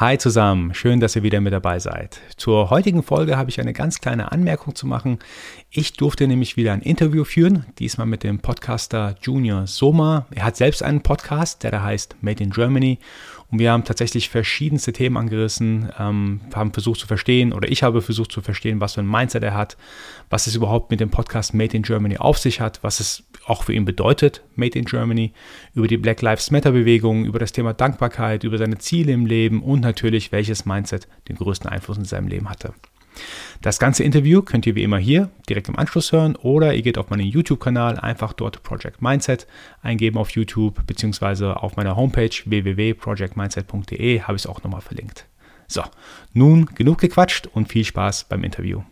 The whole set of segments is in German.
Hi zusammen, schön, dass ihr wieder mit dabei seid. Zur heutigen Folge habe ich eine ganz kleine Anmerkung zu machen. Ich durfte nämlich wieder ein Interview führen, diesmal mit dem Podcaster Junior Soma. Er hat selbst einen Podcast, der da heißt Made in Germany und wir haben tatsächlich verschiedenste Themen angerissen, ähm, haben versucht zu verstehen oder ich habe versucht zu verstehen, was für ein Mindset er hat, was es überhaupt mit dem Podcast Made in Germany auf sich hat, was es auch für ihn bedeutet, Made in Germany, über die Black Lives Matter Bewegung, über das Thema Dankbarkeit, über seine Ziele im Leben und natürlich, welches Mindset den größten Einfluss in seinem Leben hatte. Das ganze Interview könnt ihr wie immer hier direkt im Anschluss hören oder ihr geht auf meinen YouTube-Kanal, einfach dort Project Mindset eingeben auf YouTube beziehungsweise auf meiner Homepage www.projectmindset.de habe ich es auch nochmal verlinkt. So, nun genug gequatscht und viel Spaß beim Interview.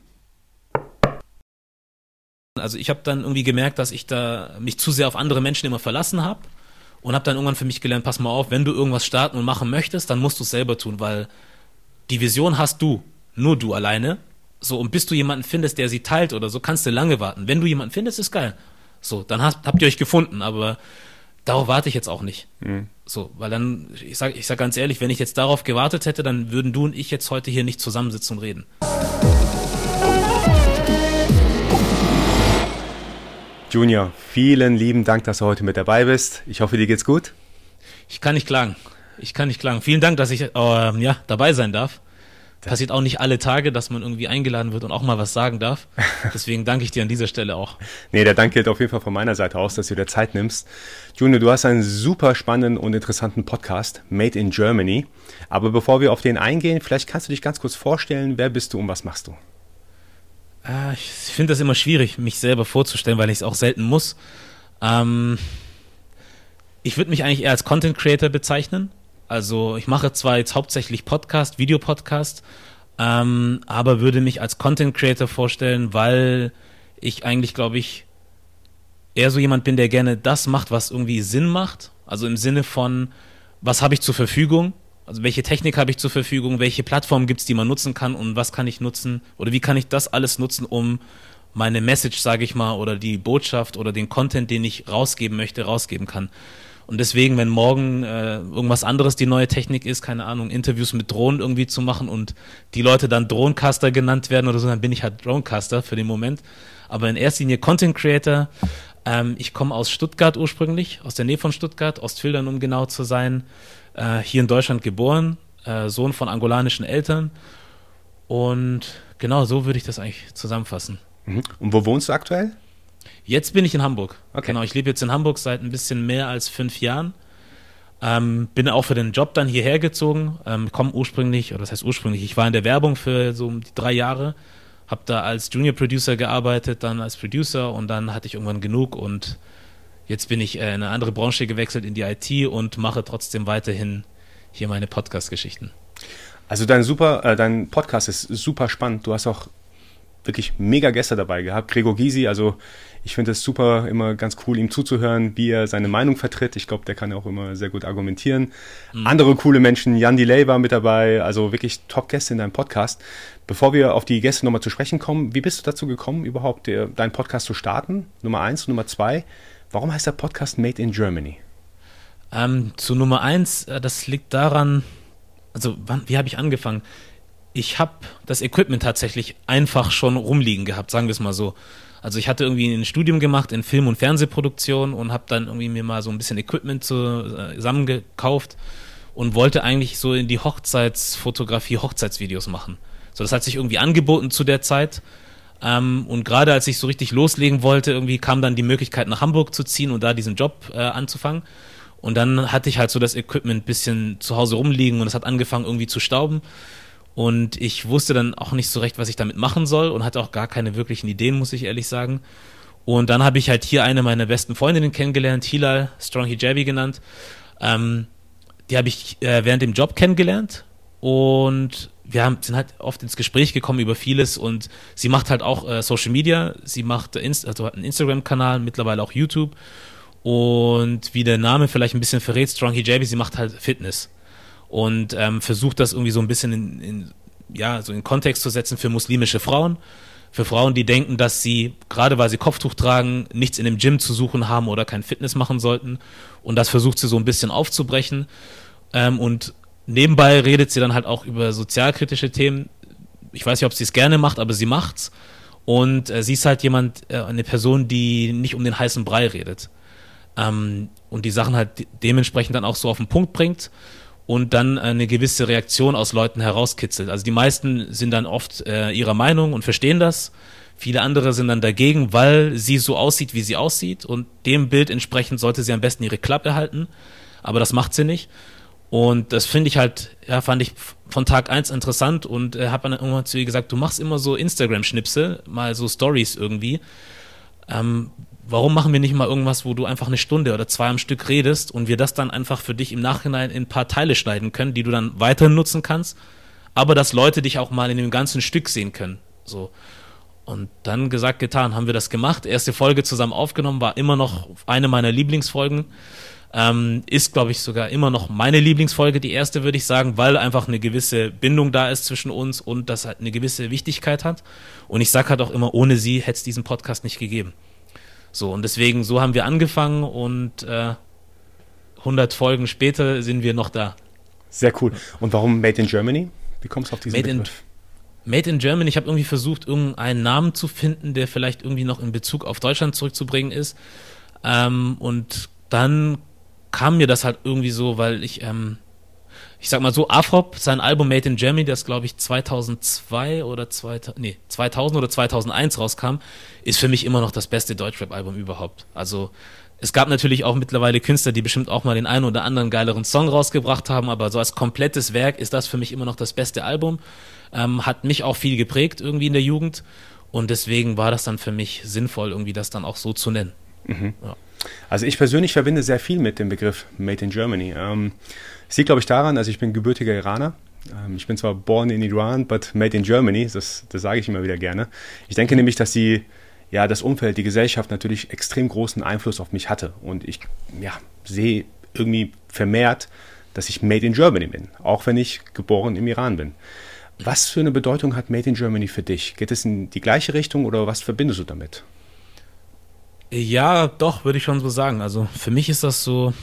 Also ich habe dann irgendwie gemerkt, dass ich da mich zu sehr auf andere Menschen immer verlassen habe und habe dann irgendwann für mich gelernt, pass mal auf, wenn du irgendwas starten und machen möchtest, dann musst du es selber tun, weil die Vision hast du nur du alleine. So, und bis du jemanden findest, der sie teilt oder so, kannst du lange warten. Wenn du jemanden findest, ist geil. So, dann hast, habt ihr euch gefunden, aber darauf warte ich jetzt auch nicht. Mhm. So, weil dann, ich sag, ich sag ganz ehrlich, wenn ich jetzt darauf gewartet hätte, dann würden du und ich jetzt heute hier nicht zusammensitzen und reden. Junior, vielen lieben Dank, dass du heute mit dabei bist. Ich hoffe, dir geht's gut. Ich kann nicht klagen. Ich kann nicht klagen. Vielen Dank, dass ich äh, ja, dabei sein darf passiert auch nicht alle Tage, dass man irgendwie eingeladen wird und auch mal was sagen darf. Deswegen danke ich dir an dieser Stelle auch. nee, der Dank gilt auf jeden Fall von meiner Seite aus, dass du dir Zeit nimmst. Junior, du hast einen super spannenden und interessanten Podcast, Made in Germany. Aber bevor wir auf den eingehen, vielleicht kannst du dich ganz kurz vorstellen, wer bist du und was machst du? Äh, ich finde das immer schwierig, mich selber vorzustellen, weil ich es auch selten muss. Ähm, ich würde mich eigentlich eher als Content Creator bezeichnen. Also ich mache zwar jetzt hauptsächlich Podcast, Videopodcast, ähm, aber würde mich als Content Creator vorstellen, weil ich eigentlich, glaube ich, eher so jemand bin, der gerne das macht, was irgendwie Sinn macht. Also im Sinne von, was habe ich zur Verfügung? Also welche Technik habe ich zur Verfügung? Welche Plattform gibt es, die man nutzen kann? Und was kann ich nutzen? Oder wie kann ich das alles nutzen, um meine Message, sage ich mal, oder die Botschaft oder den Content, den ich rausgeben möchte, rausgeben kann? Und deswegen, wenn morgen äh, irgendwas anderes die neue Technik ist, keine Ahnung, Interviews mit Drohnen irgendwie zu machen und die Leute dann Dronecaster genannt werden oder so, dann bin ich halt Dronecaster für den Moment. Aber in erster Linie Content Creator. Ähm, ich komme aus Stuttgart ursprünglich, aus der Nähe von Stuttgart, Ostfildern, um genau zu sein. Äh, hier in Deutschland geboren, äh, Sohn von angolanischen Eltern. Und genau so würde ich das eigentlich zusammenfassen. Mhm. Und wo wohnst du aktuell? Jetzt bin ich in Hamburg. Okay. Genau, ich lebe jetzt in Hamburg seit ein bisschen mehr als fünf Jahren. Ähm, bin auch für den Job dann hierher gezogen. Ähm, komme ursprünglich, oder das heißt ursprünglich, ich war in der Werbung für so drei Jahre. Habe da als Junior Producer gearbeitet, dann als Producer und dann hatte ich irgendwann genug und jetzt bin ich äh, in eine andere Branche gewechselt, in die IT und mache trotzdem weiterhin hier meine Podcast-Geschichten. Also dein super, äh, dein Podcast ist super spannend. Du hast auch wirklich mega Gäste dabei gehabt. Gregor Gysi, also ich finde es super, immer ganz cool, ihm zuzuhören, wie er seine Meinung vertritt. Ich glaube, der kann auch immer sehr gut argumentieren. Mhm. Andere coole Menschen, Jan Delay war mit dabei, also wirklich Top-Gäste in deinem Podcast. Bevor wir auf die Gäste nochmal zu sprechen kommen, wie bist du dazu gekommen, überhaupt deinen Podcast zu starten? Nummer eins, Nummer zwei, warum heißt der Podcast Made in Germany? Ähm, zu Nummer eins, äh, das liegt daran, also wann, wie habe ich angefangen? Ich habe das Equipment tatsächlich einfach schon rumliegen gehabt, sagen wir es mal so. Also ich hatte irgendwie ein Studium gemacht in Film- und Fernsehproduktion und habe dann irgendwie mir mal so ein bisschen Equipment äh, zusammengekauft und wollte eigentlich so in die Hochzeitsfotografie Hochzeitsvideos machen. So, das hat sich irgendwie angeboten zu der Zeit. Ähm, und gerade als ich so richtig loslegen wollte, irgendwie kam dann die Möglichkeit nach Hamburg zu ziehen und da diesen Job äh, anzufangen. Und dann hatte ich halt so das Equipment bisschen zu Hause rumliegen und es hat angefangen irgendwie zu stauben. Und ich wusste dann auch nicht so recht, was ich damit machen soll und hatte auch gar keine wirklichen Ideen, muss ich ehrlich sagen. Und dann habe ich halt hier eine meiner besten Freundinnen kennengelernt, Hilal, Strong Hijabi genannt. Ähm, die habe ich äh, während dem Job kennengelernt und wir haben, sind halt oft ins Gespräch gekommen über vieles und sie macht halt auch äh, Social Media, sie macht Inst also hat einen Instagram-Kanal, mittlerweile auch YouTube und wie der Name vielleicht ein bisschen verrät, Strong Hijabi, sie macht halt Fitness und ähm, versucht das irgendwie so ein bisschen in, in, ja, so in Kontext zu setzen für muslimische Frauen. Für Frauen, die denken, dass sie, gerade weil sie Kopftuch tragen, nichts in dem Gym zu suchen haben oder kein Fitness machen sollten. Und das versucht sie so ein bisschen aufzubrechen. Ähm, und nebenbei redet sie dann halt auch über sozialkritische Themen. Ich weiß nicht, ob sie es gerne macht, aber sie macht's. Und äh, sie ist halt jemand, äh, eine Person, die nicht um den heißen Brei redet. Ähm, und die Sachen halt de dementsprechend dann auch so auf den Punkt bringt und dann eine gewisse Reaktion aus Leuten herauskitzelt. Also die meisten sind dann oft äh, ihrer Meinung und verstehen das. Viele andere sind dann dagegen, weil sie so aussieht, wie sie aussieht. Und dem Bild entsprechend sollte sie am besten ihre Klappe halten. Aber das macht sie nicht. Und das finde ich halt, ja, fand ich von Tag eins interessant und äh, habe dann irgendwann zu ihr gesagt, du machst immer so Instagram-Schnipsel, mal so Stories irgendwie. Ähm, warum machen wir nicht mal irgendwas, wo du einfach eine Stunde oder zwei am Stück redest und wir das dann einfach für dich im Nachhinein in ein paar Teile schneiden können, die du dann weiter nutzen kannst, aber dass Leute dich auch mal in dem ganzen Stück sehen können. So. Und dann gesagt, getan, haben wir das gemacht. Erste Folge zusammen aufgenommen, war immer noch eine meiner Lieblingsfolgen. Ähm, ist, glaube ich, sogar immer noch meine Lieblingsfolge, die erste, würde ich sagen, weil einfach eine gewisse Bindung da ist zwischen uns und das halt eine gewisse Wichtigkeit hat. Und ich sage halt auch immer, ohne sie hätte es diesen Podcast nicht gegeben. So, und deswegen, so haben wir angefangen und äh, 100 Folgen später sind wir noch da. Sehr cool. Und warum Made in Germany? Wie kommst du auf diesen Made Begriff? In, Made in Germany, ich habe irgendwie versucht, irgendeinen Namen zu finden, der vielleicht irgendwie noch in Bezug auf Deutschland zurückzubringen ist. Ähm, und dann kam mir das halt irgendwie so, weil ich ähm, ich sag mal so, Afrop, sein Album Made in Germany, das glaube ich 2002 oder 2000, nee, 2000 oder 2001 rauskam, ist für mich immer noch das beste Deutschrap-Album überhaupt. Also es gab natürlich auch mittlerweile Künstler, die bestimmt auch mal den einen oder anderen geileren Song rausgebracht haben, aber so als komplettes Werk ist das für mich immer noch das beste Album. Ähm, hat mich auch viel geprägt irgendwie in der Jugend und deswegen war das dann für mich sinnvoll, irgendwie das dann auch so zu nennen. Mhm. Ja. Also ich persönlich verbinde sehr viel mit dem Begriff Made in Germany. Ähm, ich sehe, glaube ich, daran, also ich bin gebürtiger Iraner. Ähm, ich bin zwar born in Iran, but made in Germany. Das, das sage ich immer wieder gerne. Ich denke nämlich, dass die, ja, das Umfeld, die Gesellschaft natürlich extrem großen Einfluss auf mich hatte. Und ich ja, sehe irgendwie vermehrt, dass ich made in Germany bin, auch wenn ich geboren im Iran bin. Was für eine Bedeutung hat Made in Germany für dich? Geht es in die gleiche Richtung oder was verbindest du damit? Ja, doch, würde ich schon so sagen. Also für mich ist das so,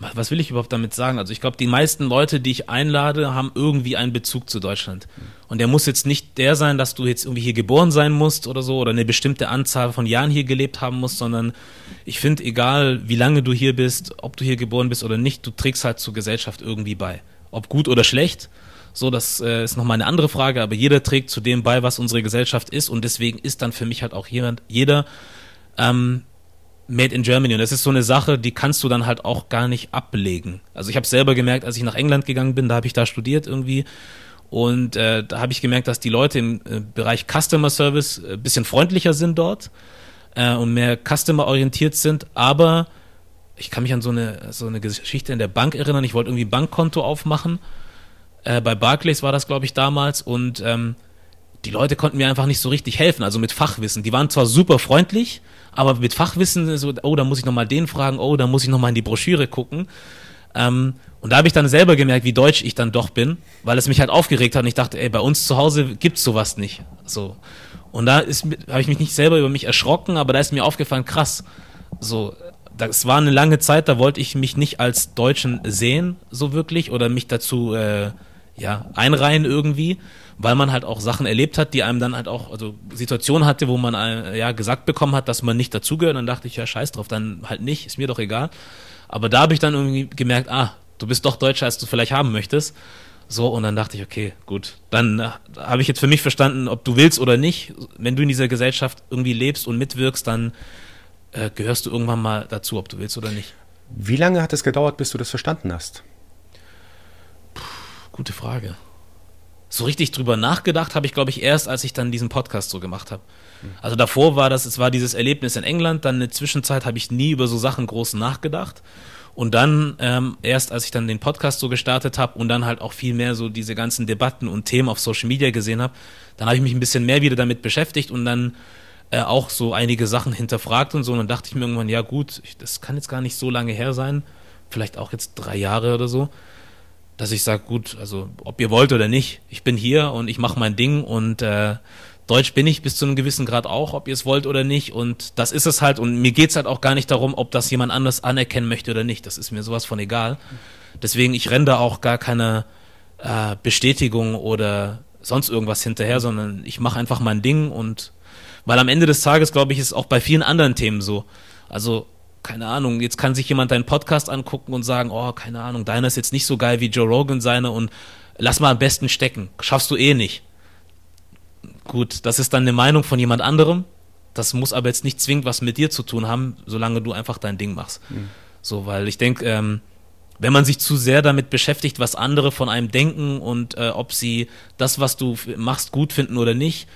was will ich überhaupt damit sagen? Also ich glaube, die meisten Leute, die ich einlade, haben irgendwie einen Bezug zu Deutschland. Und der muss jetzt nicht der sein, dass du jetzt irgendwie hier geboren sein musst oder so oder eine bestimmte Anzahl von Jahren hier gelebt haben musst, sondern ich finde, egal wie lange du hier bist, ob du hier geboren bist oder nicht, du trägst halt zur Gesellschaft irgendwie bei. Ob gut oder schlecht, so, das äh, ist nochmal eine andere Frage, aber jeder trägt zu dem bei, was unsere Gesellschaft ist und deswegen ist dann für mich halt auch jemand, jeder ähm, Made in Germany. Und das ist so eine Sache, die kannst du dann halt auch gar nicht ablegen. Also ich habe selber gemerkt, als ich nach England gegangen bin, da habe ich da studiert irgendwie. Und äh, da habe ich gemerkt, dass die Leute im äh, Bereich Customer Service ein äh, bisschen freundlicher sind dort äh, und mehr Customer-orientiert sind. Aber ich kann mich an so eine, so eine Geschichte in der Bank erinnern. Ich wollte irgendwie Bankkonto aufmachen. Äh, bei Barclays war das, glaube ich, damals. Und ähm, die Leute konnten mir einfach nicht so richtig helfen, also mit Fachwissen. Die waren zwar super freundlich, aber mit Fachwissen so, oh, da muss ich nochmal den fragen, oh, da muss ich nochmal in die Broschüre gucken. Ähm, und da habe ich dann selber gemerkt, wie deutsch ich dann doch bin, weil es mich halt aufgeregt hat und ich dachte, ey, bei uns zu Hause gibt's sowas nicht. So. Und da habe ich mich nicht selber über mich erschrocken, aber da ist mir aufgefallen, krass. So, das war eine lange Zeit, da wollte ich mich nicht als Deutschen sehen, so wirklich, oder mich dazu äh, ja, einreihen irgendwie weil man halt auch Sachen erlebt hat, die einem dann halt auch, also Situationen hatte, wo man äh, ja gesagt bekommen hat, dass man nicht dazugehört. Dann dachte ich, ja, scheiß drauf, dann halt nicht, ist mir doch egal. Aber da habe ich dann irgendwie gemerkt, ah, du bist doch deutscher, als du vielleicht haben möchtest. So, und dann dachte ich, okay, gut. Dann äh, habe ich jetzt für mich verstanden, ob du willst oder nicht. Wenn du in dieser Gesellschaft irgendwie lebst und mitwirkst, dann äh, gehörst du irgendwann mal dazu, ob du willst oder nicht. Wie lange hat es gedauert, bis du das verstanden hast? Puh, gute Frage so richtig drüber nachgedacht habe ich, glaube ich, erst, als ich dann diesen Podcast so gemacht habe. Also davor war das, es war dieses Erlebnis in England, dann eine Zwischenzeit habe ich nie über so Sachen groß nachgedacht. Und dann ähm, erst, als ich dann den Podcast so gestartet habe und dann halt auch viel mehr so diese ganzen Debatten und Themen auf Social Media gesehen habe, dann habe ich mich ein bisschen mehr wieder damit beschäftigt und dann äh, auch so einige Sachen hinterfragt und so. Und dann dachte ich mir irgendwann, ja gut, ich, das kann jetzt gar nicht so lange her sein, vielleicht auch jetzt drei Jahre oder so dass ich sage, gut, also ob ihr wollt oder nicht, ich bin hier und ich mache mein Ding und äh, Deutsch bin ich bis zu einem gewissen Grad auch, ob ihr es wollt oder nicht. Und das ist es halt. Und mir geht es halt auch gar nicht darum, ob das jemand anders anerkennen möchte oder nicht. Das ist mir sowas von egal. Deswegen, ich renne da auch gar keine äh, Bestätigung oder sonst irgendwas hinterher, sondern ich mache einfach mein Ding und weil am Ende des Tages, glaube ich, ist auch bei vielen anderen Themen so. Also, keine Ahnung, jetzt kann sich jemand deinen Podcast angucken und sagen, oh, keine Ahnung, deiner ist jetzt nicht so geil wie Joe Rogan seine und lass mal am besten stecken. Schaffst du eh nicht. Gut, das ist dann eine Meinung von jemand anderem. Das muss aber jetzt nicht zwingend was mit dir zu tun haben, solange du einfach dein Ding machst. Mhm. So, weil ich denke, ähm, wenn man sich zu sehr damit beschäftigt, was andere von einem denken und äh, ob sie das, was du machst, gut finden oder nicht,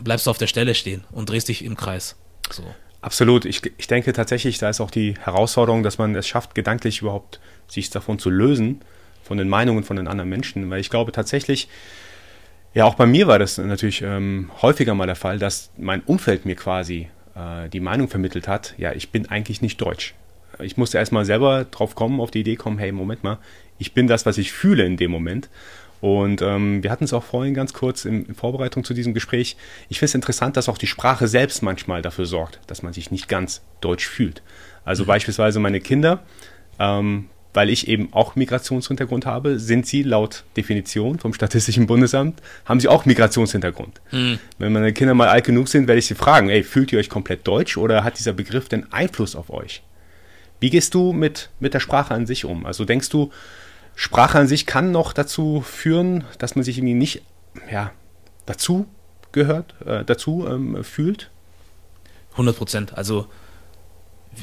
bleibst du auf der Stelle stehen und drehst dich im Kreis. So. Absolut. Ich, ich denke tatsächlich, da ist auch die Herausforderung, dass man es schafft, gedanklich überhaupt sich davon zu lösen, von den Meinungen von den anderen Menschen. Weil ich glaube tatsächlich, ja, auch bei mir war das natürlich ähm, häufiger mal der Fall, dass mein Umfeld mir quasi äh, die Meinung vermittelt hat, ja, ich bin eigentlich nicht deutsch. Ich musste erstmal selber drauf kommen, auf die Idee kommen, hey, Moment mal, ich bin das, was ich fühle in dem Moment. Und ähm, wir hatten es auch vorhin ganz kurz in, in Vorbereitung zu diesem Gespräch. Ich finde es interessant, dass auch die Sprache selbst manchmal dafür sorgt, dass man sich nicht ganz deutsch fühlt. Also mhm. beispielsweise meine Kinder, ähm, weil ich eben auch Migrationshintergrund habe, sind sie laut Definition vom Statistischen Bundesamt, haben sie auch Migrationshintergrund. Mhm. Wenn meine Kinder mal alt genug sind, werde ich sie fragen, ey, fühlt ihr euch komplett deutsch oder hat dieser Begriff denn Einfluss auf euch? Wie gehst du mit, mit der Sprache an sich um? Also denkst du, Sprache an sich kann noch dazu führen, dass man sich irgendwie nicht ja, dazu gehört, äh, dazu ähm, fühlt? 100 Prozent. Also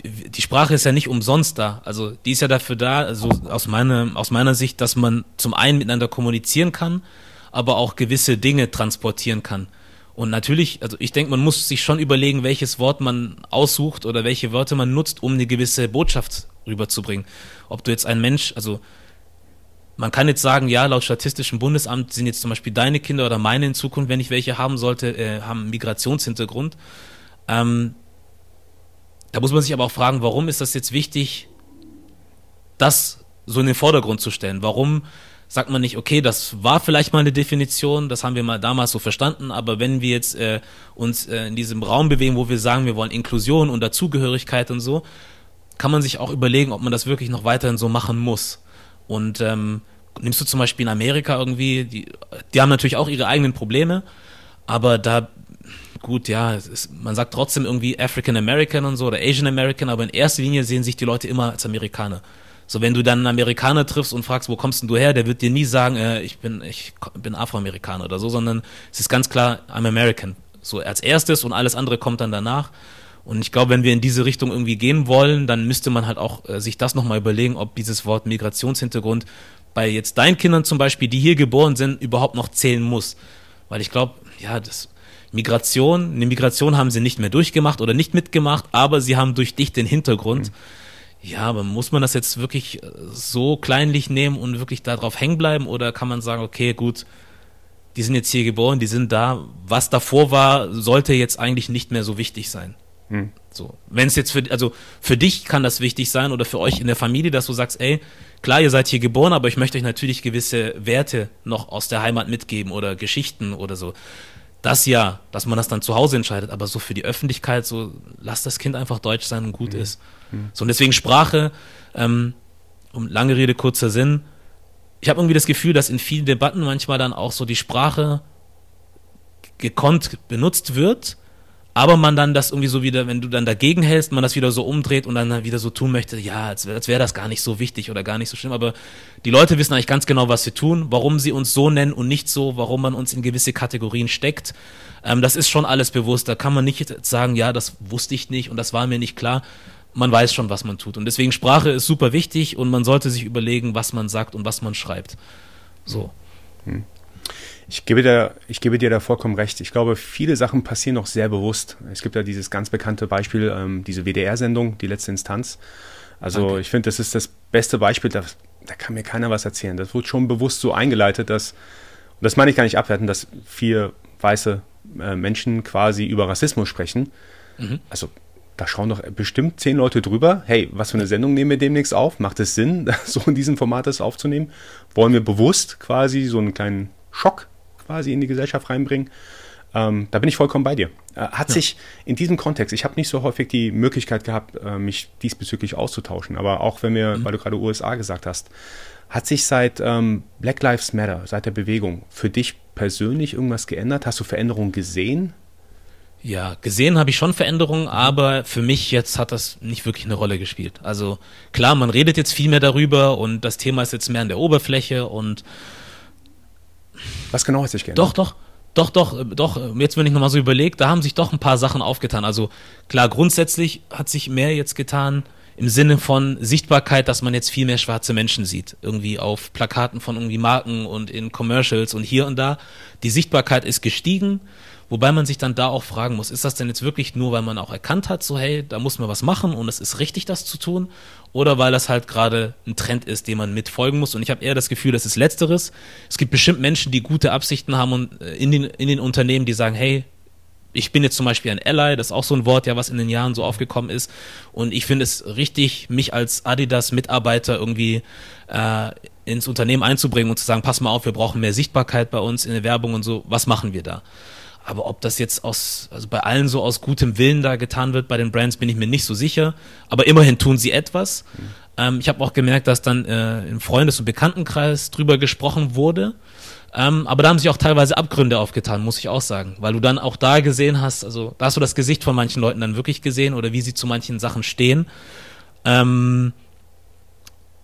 die Sprache ist ja nicht umsonst da. Also die ist ja dafür da, also aus meiner, aus meiner Sicht, dass man zum einen miteinander kommunizieren kann, aber auch gewisse Dinge transportieren kann. Und natürlich, also ich denke, man muss sich schon überlegen, welches Wort man aussucht oder welche Wörter man nutzt, um eine gewisse Botschaft rüberzubringen. Ob du jetzt ein Mensch, also man kann jetzt sagen, ja, laut Statistischem Bundesamt sind jetzt zum Beispiel deine Kinder oder meine in Zukunft, wenn ich welche haben sollte, äh, haben Migrationshintergrund. Ähm, da muss man sich aber auch fragen, warum ist das jetzt wichtig, das so in den Vordergrund zu stellen? Warum sagt man nicht, okay, das war vielleicht mal eine Definition, das haben wir mal damals so verstanden, aber wenn wir jetzt äh, uns äh, in diesem Raum bewegen, wo wir sagen, wir wollen Inklusion und Dazugehörigkeit und so, kann man sich auch überlegen, ob man das wirklich noch weiterhin so machen muss. Und ähm, nimmst du zum Beispiel in Amerika irgendwie, die, die haben natürlich auch ihre eigenen Probleme, aber da, gut, ja, ist, man sagt trotzdem irgendwie African American und so oder Asian American, aber in erster Linie sehen sich die Leute immer als Amerikaner. So, wenn du dann einen Amerikaner triffst und fragst, wo kommst denn du her, der wird dir nie sagen, äh, ich bin, ich bin Afroamerikaner oder so, sondern es ist ganz klar, I'm American. So als erstes und alles andere kommt dann danach. Und ich glaube, wenn wir in diese Richtung irgendwie gehen wollen, dann müsste man halt auch äh, sich das nochmal überlegen, ob dieses Wort Migrationshintergrund bei jetzt deinen Kindern zum Beispiel, die hier geboren sind, überhaupt noch zählen muss. Weil ich glaube, ja, das Migration, eine Migration haben sie nicht mehr durchgemacht oder nicht mitgemacht, aber sie haben durch dich den Hintergrund. Mhm. Ja, aber muss man das jetzt wirklich äh, so kleinlich nehmen und wirklich darauf hängen bleiben oder kann man sagen, okay, gut, die sind jetzt hier geboren, die sind da, was davor war, sollte jetzt eigentlich nicht mehr so wichtig sein. Hm. So, wenn es jetzt für, also für dich kann das wichtig sein oder für euch in der Familie, dass du sagst, ey, klar, ihr seid hier geboren, aber ich möchte euch natürlich gewisse Werte noch aus der Heimat mitgeben oder Geschichten oder so. Das ja, dass man das dann zu Hause entscheidet, aber so für die Öffentlichkeit, so lass das Kind einfach deutsch sein und gut mhm. ist. Mhm. So, und deswegen Sprache, ähm, um lange Rede, kurzer Sinn. Ich habe irgendwie das Gefühl, dass in vielen Debatten manchmal dann auch so die Sprache gekonnt benutzt wird, aber man dann das irgendwie so wieder, wenn du dann dagegen hältst, man das wieder so umdreht und dann wieder so tun möchte, ja, als wäre wär das gar nicht so wichtig oder gar nicht so schlimm, aber die Leute wissen eigentlich ganz genau, was sie tun, warum sie uns so nennen und nicht so, warum man uns in gewisse Kategorien steckt. Ähm, das ist schon alles bewusst, da kann man nicht sagen, ja, das wusste ich nicht und das war mir nicht klar. Man weiß schon, was man tut. Und deswegen Sprache ist super wichtig und man sollte sich überlegen, was man sagt und was man schreibt. So. Hm. Ich gebe, dir, ich gebe dir da vollkommen recht. Ich glaube, viele Sachen passieren noch sehr bewusst. Es gibt ja dieses ganz bekannte Beispiel, ähm, diese WDR-Sendung, die letzte Instanz. Also okay. ich finde, das ist das beste Beispiel, da, da kann mir keiner was erzählen. Das wurde schon bewusst so eingeleitet, dass, und das meine ich gar nicht abwerten, dass vier weiße äh, Menschen quasi über Rassismus sprechen. Mhm. Also da schauen doch bestimmt zehn Leute drüber. Hey, was für eine Sendung nehmen wir demnächst auf? Macht es Sinn, so in diesem Format das aufzunehmen? Wollen wir bewusst quasi so einen kleinen Schock quasi in die Gesellschaft reinbringen. Ähm, da bin ich vollkommen bei dir. Äh, hat ja. sich in diesem Kontext, ich habe nicht so häufig die Möglichkeit gehabt, äh, mich diesbezüglich auszutauschen, aber auch wenn wir, mhm. weil du gerade USA gesagt hast, hat sich seit ähm, Black Lives Matter, seit der Bewegung, für dich persönlich irgendwas geändert? Hast du Veränderungen gesehen? Ja, gesehen habe ich schon Veränderungen, aber für mich jetzt hat das nicht wirklich eine Rolle gespielt. Also klar, man redet jetzt viel mehr darüber und das Thema ist jetzt mehr an der Oberfläche und was genau hat sich geändert? Doch, doch. Doch, doch, doch, jetzt wenn ich nochmal so überlege, da haben sich doch ein paar Sachen aufgetan. Also klar, grundsätzlich hat sich mehr jetzt getan im Sinne von Sichtbarkeit, dass man jetzt viel mehr schwarze Menschen sieht. Irgendwie auf Plakaten von irgendwie Marken und in Commercials und hier und da. Die Sichtbarkeit ist gestiegen. Wobei man sich dann da auch fragen muss, ist das denn jetzt wirklich nur, weil man auch erkannt hat, so hey, da muss man was machen und es ist richtig, das zu tun? Oder weil das halt gerade ein Trend ist, dem man mitfolgen muss? Und ich habe eher das Gefühl, das ist Letzteres. Es gibt bestimmt Menschen, die gute Absichten haben und äh, in den, in den Unternehmen, die sagen, hey, ich bin jetzt zum Beispiel ein Ally, das ist auch so ein Wort, ja, was in den Jahren so aufgekommen ist. Und ich finde es richtig, mich als Adidas-Mitarbeiter irgendwie äh, ins Unternehmen einzubringen und zu sagen, pass mal auf, wir brauchen mehr Sichtbarkeit bei uns in der Werbung und so. Was machen wir da? Aber ob das jetzt aus, also bei allen so aus gutem Willen da getan wird bei den Brands, bin ich mir nicht so sicher. Aber immerhin tun sie etwas. Mhm. Ähm, ich habe auch gemerkt, dass dann äh, im Freundes- und Bekanntenkreis drüber gesprochen wurde. Ähm, aber da haben sich auch teilweise Abgründe aufgetan, muss ich auch sagen. Weil du dann auch da gesehen hast, also da hast du das Gesicht von manchen Leuten dann wirklich gesehen oder wie sie zu manchen Sachen stehen. Ähm,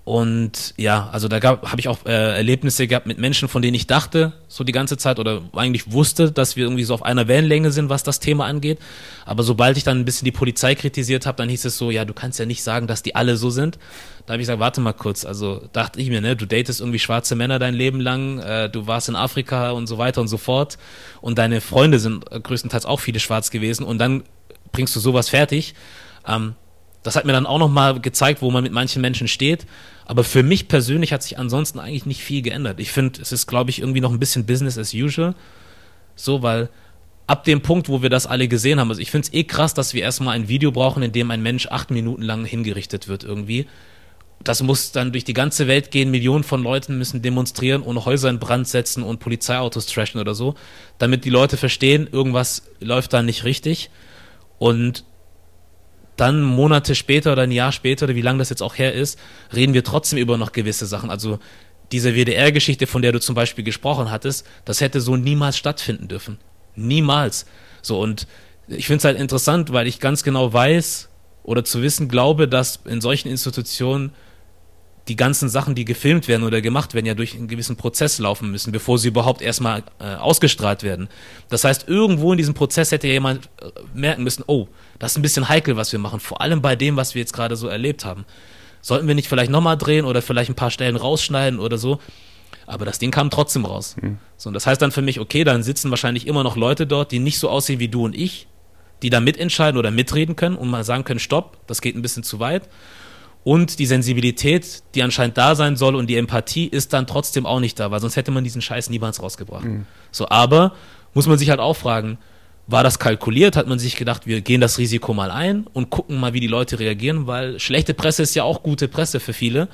und ja, also da habe ich auch äh, Erlebnisse gehabt mit Menschen, von denen ich dachte, so die ganze Zeit oder eigentlich wusste, dass wir irgendwie so auf einer Wellenlänge sind, was das Thema angeht. Aber sobald ich dann ein bisschen die Polizei kritisiert habe, dann hieß es so, ja, du kannst ja nicht sagen, dass die alle so sind. Da habe ich gesagt, warte mal kurz. Also dachte ich mir, ne, du datest irgendwie schwarze Männer dein Leben lang, äh, du warst in Afrika und so weiter und so fort. Und deine Freunde sind größtenteils auch viele schwarz gewesen. Und dann bringst du sowas fertig. Ähm, das hat mir dann auch nochmal gezeigt, wo man mit manchen Menschen steht. Aber für mich persönlich hat sich ansonsten eigentlich nicht viel geändert. Ich finde, es ist, glaube ich, irgendwie noch ein bisschen Business as usual. So, weil ab dem Punkt, wo wir das alle gesehen haben, also ich finde es eh krass, dass wir erstmal ein Video brauchen, in dem ein Mensch acht Minuten lang hingerichtet wird irgendwie. Das muss dann durch die ganze Welt gehen, Millionen von Leuten müssen demonstrieren und Häuser in Brand setzen und Polizeiautos trashen oder so, damit die Leute verstehen, irgendwas läuft da nicht richtig. Und dann Monate später oder ein Jahr später oder wie lange das jetzt auch her ist, reden wir trotzdem über noch gewisse Sachen. Also diese WDR-Geschichte, von der du zum Beispiel gesprochen hattest, das hätte so niemals stattfinden dürfen. Niemals. So, und ich finde es halt interessant, weil ich ganz genau weiß oder zu wissen glaube, dass in solchen Institutionen die ganzen Sachen, die gefilmt werden oder gemacht werden, ja durch einen gewissen Prozess laufen müssen, bevor sie überhaupt erstmal äh, ausgestrahlt werden. Das heißt, irgendwo in diesem Prozess hätte jemand äh, merken müssen, oh, das ist ein bisschen heikel, was wir machen, vor allem bei dem, was wir jetzt gerade so erlebt haben. Sollten wir nicht vielleicht nochmal drehen oder vielleicht ein paar Stellen rausschneiden oder so? Aber das Ding kam trotzdem raus. Mhm. So, und das heißt dann für mich, okay, dann sitzen wahrscheinlich immer noch Leute dort, die nicht so aussehen wie du und ich, die da mitentscheiden oder mitreden können und mal sagen können, stopp, das geht ein bisschen zu weit. Und die Sensibilität, die anscheinend da sein soll und die Empathie ist dann trotzdem auch nicht da, weil sonst hätte man diesen Scheiß niemals rausgebracht. Mhm. So, aber muss man sich halt auch fragen, war das kalkuliert? Hat man sich gedacht, wir gehen das Risiko mal ein und gucken mal, wie die Leute reagieren, weil schlechte Presse ist ja auch gute Presse für viele.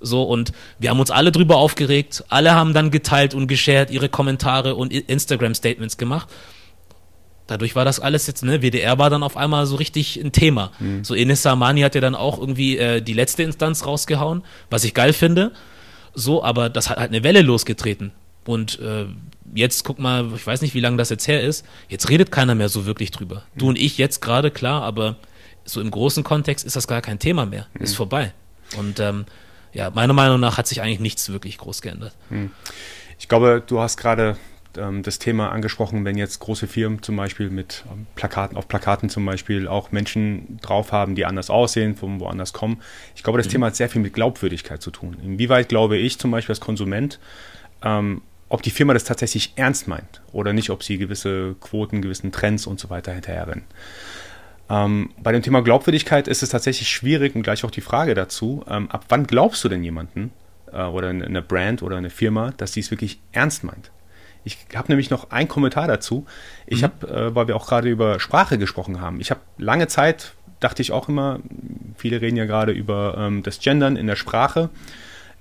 So, und wir haben uns alle drüber aufgeregt. Alle haben dann geteilt und geshared, ihre Kommentare und Instagram-Statements gemacht dadurch war das alles jetzt, ne, WDR war dann auf einmal so richtig ein Thema. Mhm. So Enes Amani hat ja dann auch irgendwie äh, die letzte Instanz rausgehauen, was ich geil finde. So, aber das hat halt eine Welle losgetreten. Und äh, jetzt guck mal, ich weiß nicht, wie lange das jetzt her ist. Jetzt redet keiner mehr so wirklich drüber. Mhm. Du und ich jetzt gerade, klar, aber so im großen Kontext ist das gar kein Thema mehr. Mhm. Ist vorbei. Und ähm, ja, meiner Meinung nach hat sich eigentlich nichts wirklich groß geändert. Mhm. Ich glaube, du hast gerade ähm, das Thema angesprochen, wenn jetzt große Firmen zum Beispiel mit ähm, Plakaten, auf Plakaten zum Beispiel auch Menschen drauf haben, die anders aussehen, von woanders kommen. Ich glaube, das mhm. Thema hat sehr viel mit Glaubwürdigkeit zu tun. Inwieweit glaube ich zum Beispiel als Konsument, ähm, ob die Firma das tatsächlich ernst meint oder nicht, ob sie gewisse Quoten, gewissen Trends und so weiter hinterherrennen. Ähm, bei dem Thema Glaubwürdigkeit ist es tatsächlich schwierig und gleich auch die Frage dazu, ähm, ab wann glaubst du denn jemanden äh, oder eine Brand oder eine Firma, dass sie es wirklich ernst meint? Ich habe nämlich noch einen Kommentar dazu. Ich mhm. habe, äh, weil wir auch gerade über Sprache gesprochen haben, ich habe lange Zeit, dachte ich auch immer, viele reden ja gerade über ähm, das Gendern in der Sprache.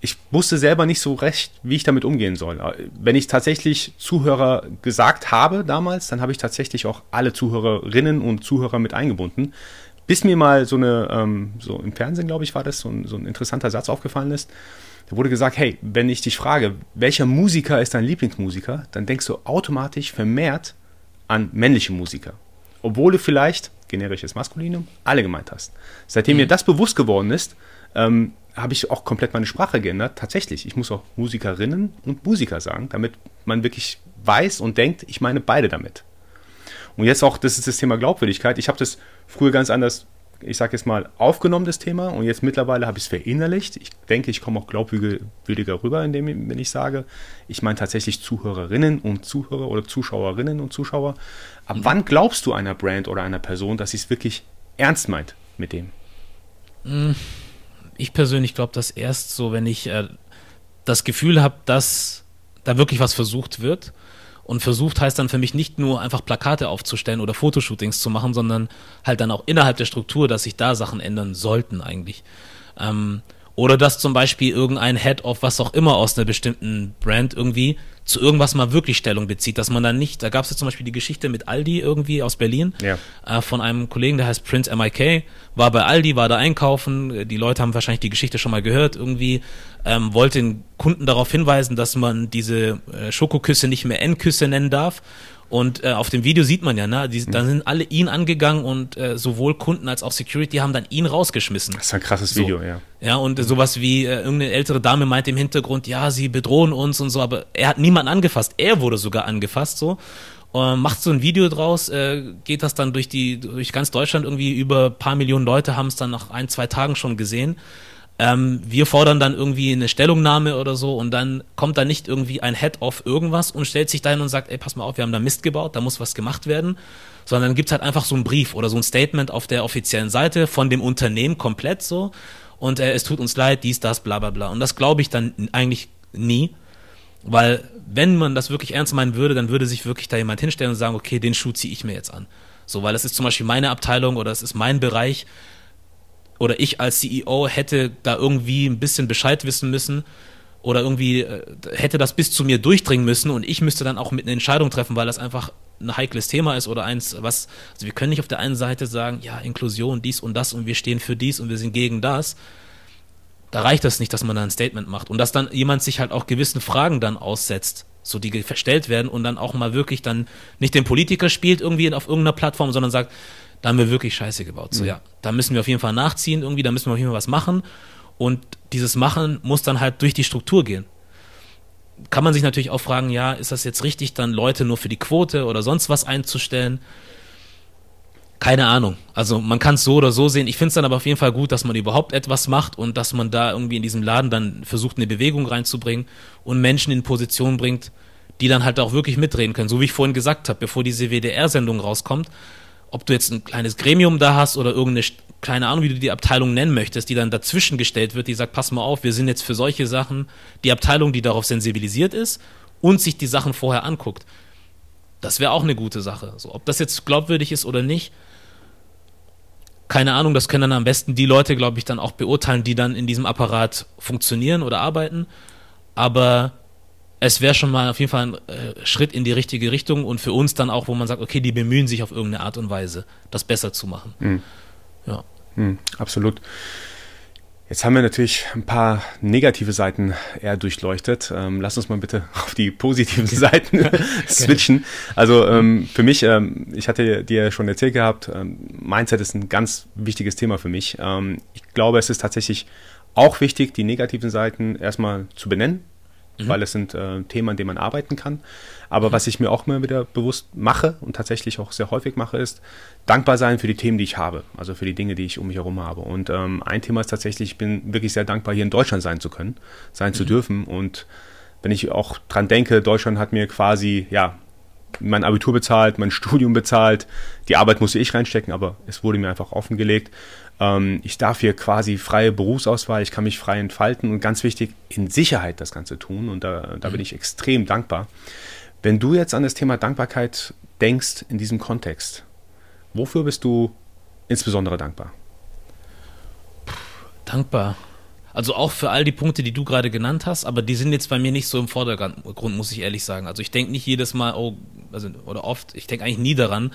ich wusste selber nicht so recht, wie ich damit umgehen soll. Wenn ich tatsächlich Zuhörer gesagt habe damals, dann habe ich tatsächlich auch alle Zuhörerinnen und Zuhörer mit eingebunden. Bis mir mal so eine, ähm, so im Fernsehen, glaube ich, war das, so ein, so ein interessanter Satz aufgefallen ist. Da wurde gesagt, hey, wenn ich dich frage, welcher Musiker ist dein Lieblingsmusiker, dann denkst du automatisch vermehrt an männliche Musiker. Obwohl du vielleicht, generisches Maskulinum, alle gemeint hast. Seitdem mhm. mir das bewusst geworden ist, ähm, habe ich auch komplett meine Sprache geändert. Tatsächlich, ich muss auch Musikerinnen und Musiker sagen, damit man wirklich weiß und denkt, ich meine beide damit. Und jetzt auch, das ist das Thema Glaubwürdigkeit. Ich habe das früher ganz anders, ich sage jetzt mal, aufgenommen, das Thema. Und jetzt mittlerweile habe ich es verinnerlicht. Ich denke, ich komme auch glaubwürdiger rüber, indem wenn ich sage, ich meine tatsächlich Zuhörerinnen und Zuhörer oder Zuschauerinnen und Zuschauer. Ab mhm. wann glaubst du einer Brand oder einer Person, dass sie es wirklich ernst meint mit dem? Mhm ich persönlich glaube das erst so, wenn ich äh, das Gefühl habe, dass da wirklich was versucht wird. Und versucht heißt dann für mich nicht nur einfach Plakate aufzustellen oder Fotoshootings zu machen, sondern halt dann auch innerhalb der Struktur, dass sich da Sachen ändern sollten eigentlich. Ähm, oder dass zum Beispiel irgendein Head of was auch immer aus einer bestimmten Brand irgendwie zu irgendwas mal wirklich Stellung bezieht, dass man dann nicht, da gab es ja zum Beispiel die Geschichte mit Aldi irgendwie aus Berlin, ja. äh, von einem Kollegen, der heißt Prince MIK, war bei Aldi, war da einkaufen, die Leute haben wahrscheinlich die Geschichte schon mal gehört irgendwie, ähm, wollte den Kunden darauf hinweisen, dass man diese äh, Schokoküsse nicht mehr N-Küsse nennen darf und äh, auf dem Video sieht man ja, ne, die, mhm. da sind alle ihn angegangen und äh, sowohl Kunden als auch Security haben dann ihn rausgeschmissen. Das ist ein krasses so. Video, ja. Ja, und äh, sowas wie äh, irgendeine ältere Dame meint im Hintergrund, ja, sie bedrohen uns und so, aber er hat niemanden angefasst. Er wurde sogar angefasst, so. Und macht so ein Video draus, äh, geht das dann durch die, durch ganz Deutschland irgendwie über paar Millionen Leute haben es dann nach ein, zwei Tagen schon gesehen. Ähm, wir fordern dann irgendwie eine Stellungnahme oder so und dann kommt da nicht irgendwie ein Head of irgendwas und stellt sich dahin und sagt, ey, pass mal auf, wir haben da Mist gebaut, da muss was gemacht werden, sondern dann gibt's halt einfach so einen Brief oder so ein Statement auf der offiziellen Seite von dem Unternehmen komplett so und äh, es tut uns leid, dies, das, bla bla bla. Und das glaube ich dann eigentlich nie, weil wenn man das wirklich ernst meinen würde, dann würde sich wirklich da jemand hinstellen und sagen, okay, den Schuh ziehe ich mir jetzt an. So, weil es ist zum Beispiel meine Abteilung oder es ist mein Bereich oder ich als CEO hätte da irgendwie ein bisschen Bescheid wissen müssen oder irgendwie äh, hätte das bis zu mir durchdringen müssen und ich müsste dann auch mit einer Entscheidung treffen, weil das einfach ein heikles Thema ist oder eins, was, also wir können nicht auf der einen Seite sagen, ja, Inklusion, dies und das und wir stehen für dies und wir sind gegen das. Da reicht das nicht, dass man da ein Statement macht und dass dann jemand sich halt auch gewissen Fragen dann aussetzt, so die gestellt werden und dann auch mal wirklich dann nicht den Politiker spielt irgendwie auf irgendeiner Plattform, sondern sagt, da haben wir wirklich Scheiße gebaut. So, mhm. ja, da müssen wir auf jeden Fall nachziehen irgendwie, da müssen wir auf jeden Fall was machen. Und dieses Machen muss dann halt durch die Struktur gehen. Kann man sich natürlich auch fragen, ja, ist das jetzt richtig, dann Leute nur für die Quote oder sonst was einzustellen? Keine Ahnung. Also man kann es so oder so sehen. Ich finde es dann aber auf jeden Fall gut, dass man überhaupt etwas macht und dass man da irgendwie in diesem Laden dann versucht, eine Bewegung reinzubringen und Menschen in Position bringt, die dann halt auch wirklich mitreden können. So wie ich vorhin gesagt habe, bevor diese WDR-Sendung rauskommt, ob du jetzt ein kleines Gremium da hast oder irgendeine, keine Ahnung, wie du die Abteilung nennen möchtest, die dann dazwischen gestellt wird, die sagt, pass mal auf, wir sind jetzt für solche Sachen die Abteilung, die darauf sensibilisiert ist und sich die Sachen vorher anguckt. Das wäre auch eine gute Sache. So, ob das jetzt glaubwürdig ist oder nicht, keine Ahnung, das können dann am besten die Leute, glaube ich, dann auch beurteilen, die dann in diesem Apparat funktionieren oder arbeiten. Aber es wäre schon mal auf jeden Fall ein äh, Schritt in die richtige Richtung und für uns dann auch, wo man sagt, okay, die bemühen sich auf irgendeine Art und Weise, das besser zu machen. Mhm. Ja. Mhm, absolut. Jetzt haben wir natürlich ein paar negative Seiten eher durchleuchtet. Ähm, lass uns mal bitte auf die positiven Seiten switchen. Also ähm, für mich, ähm, ich hatte dir schon erzählt gehabt, ähm, Mindset ist ein ganz wichtiges Thema für mich. Ähm, ich glaube, es ist tatsächlich auch wichtig, die negativen Seiten erstmal zu benennen, mhm. weil es sind äh, Themen, an denen man arbeiten kann. Aber mhm. was ich mir auch immer wieder bewusst mache und tatsächlich auch sehr häufig mache, ist dankbar sein für die Themen, die ich habe, also für die Dinge, die ich um mich herum habe. Und ähm, ein Thema ist tatsächlich, ich bin wirklich sehr dankbar, hier in Deutschland sein zu können, sein mhm. zu dürfen. Und wenn ich auch dran denke, Deutschland hat mir quasi, ja, mein Abitur bezahlt, mein Studium bezahlt, die Arbeit musste ich reinstecken, aber es wurde mir einfach offengelegt. Ähm, ich darf hier quasi freie Berufsauswahl, ich kann mich frei entfalten und ganz wichtig, in Sicherheit das Ganze tun. Und da, da bin mhm. ich extrem dankbar. Wenn du jetzt an das Thema Dankbarkeit denkst in diesem Kontext, wofür bist du insbesondere dankbar? Dankbar. Also auch für all die Punkte, die du gerade genannt hast, aber die sind jetzt bei mir nicht so im Vordergrund, muss ich ehrlich sagen. Also ich denke nicht jedes Mal, oh, also, oder oft, ich denke eigentlich nie daran,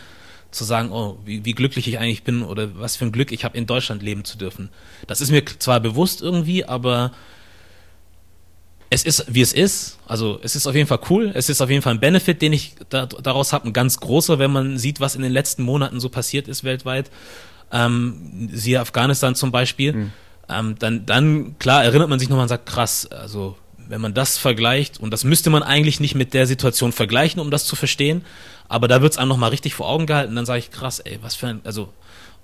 zu sagen, oh, wie, wie glücklich ich eigentlich bin oder was für ein Glück ich habe, in Deutschland leben zu dürfen. Das ist mir zwar bewusst irgendwie, aber es ist, wie es ist. Also es ist auf jeden Fall cool. Es ist auf jeden Fall ein Benefit, den ich da, daraus habe, ein ganz großer, wenn man sieht, was in den letzten Monaten so passiert ist weltweit. Ähm, siehe Afghanistan zum Beispiel. Mhm ähm, dann, dann, klar, erinnert man sich nochmal und sagt, krass, also wenn man das vergleicht, und das müsste man eigentlich nicht mit der Situation vergleichen, um das zu verstehen, aber da wird es einem nochmal richtig vor Augen gehalten, dann sage ich, krass, ey, was für ein, also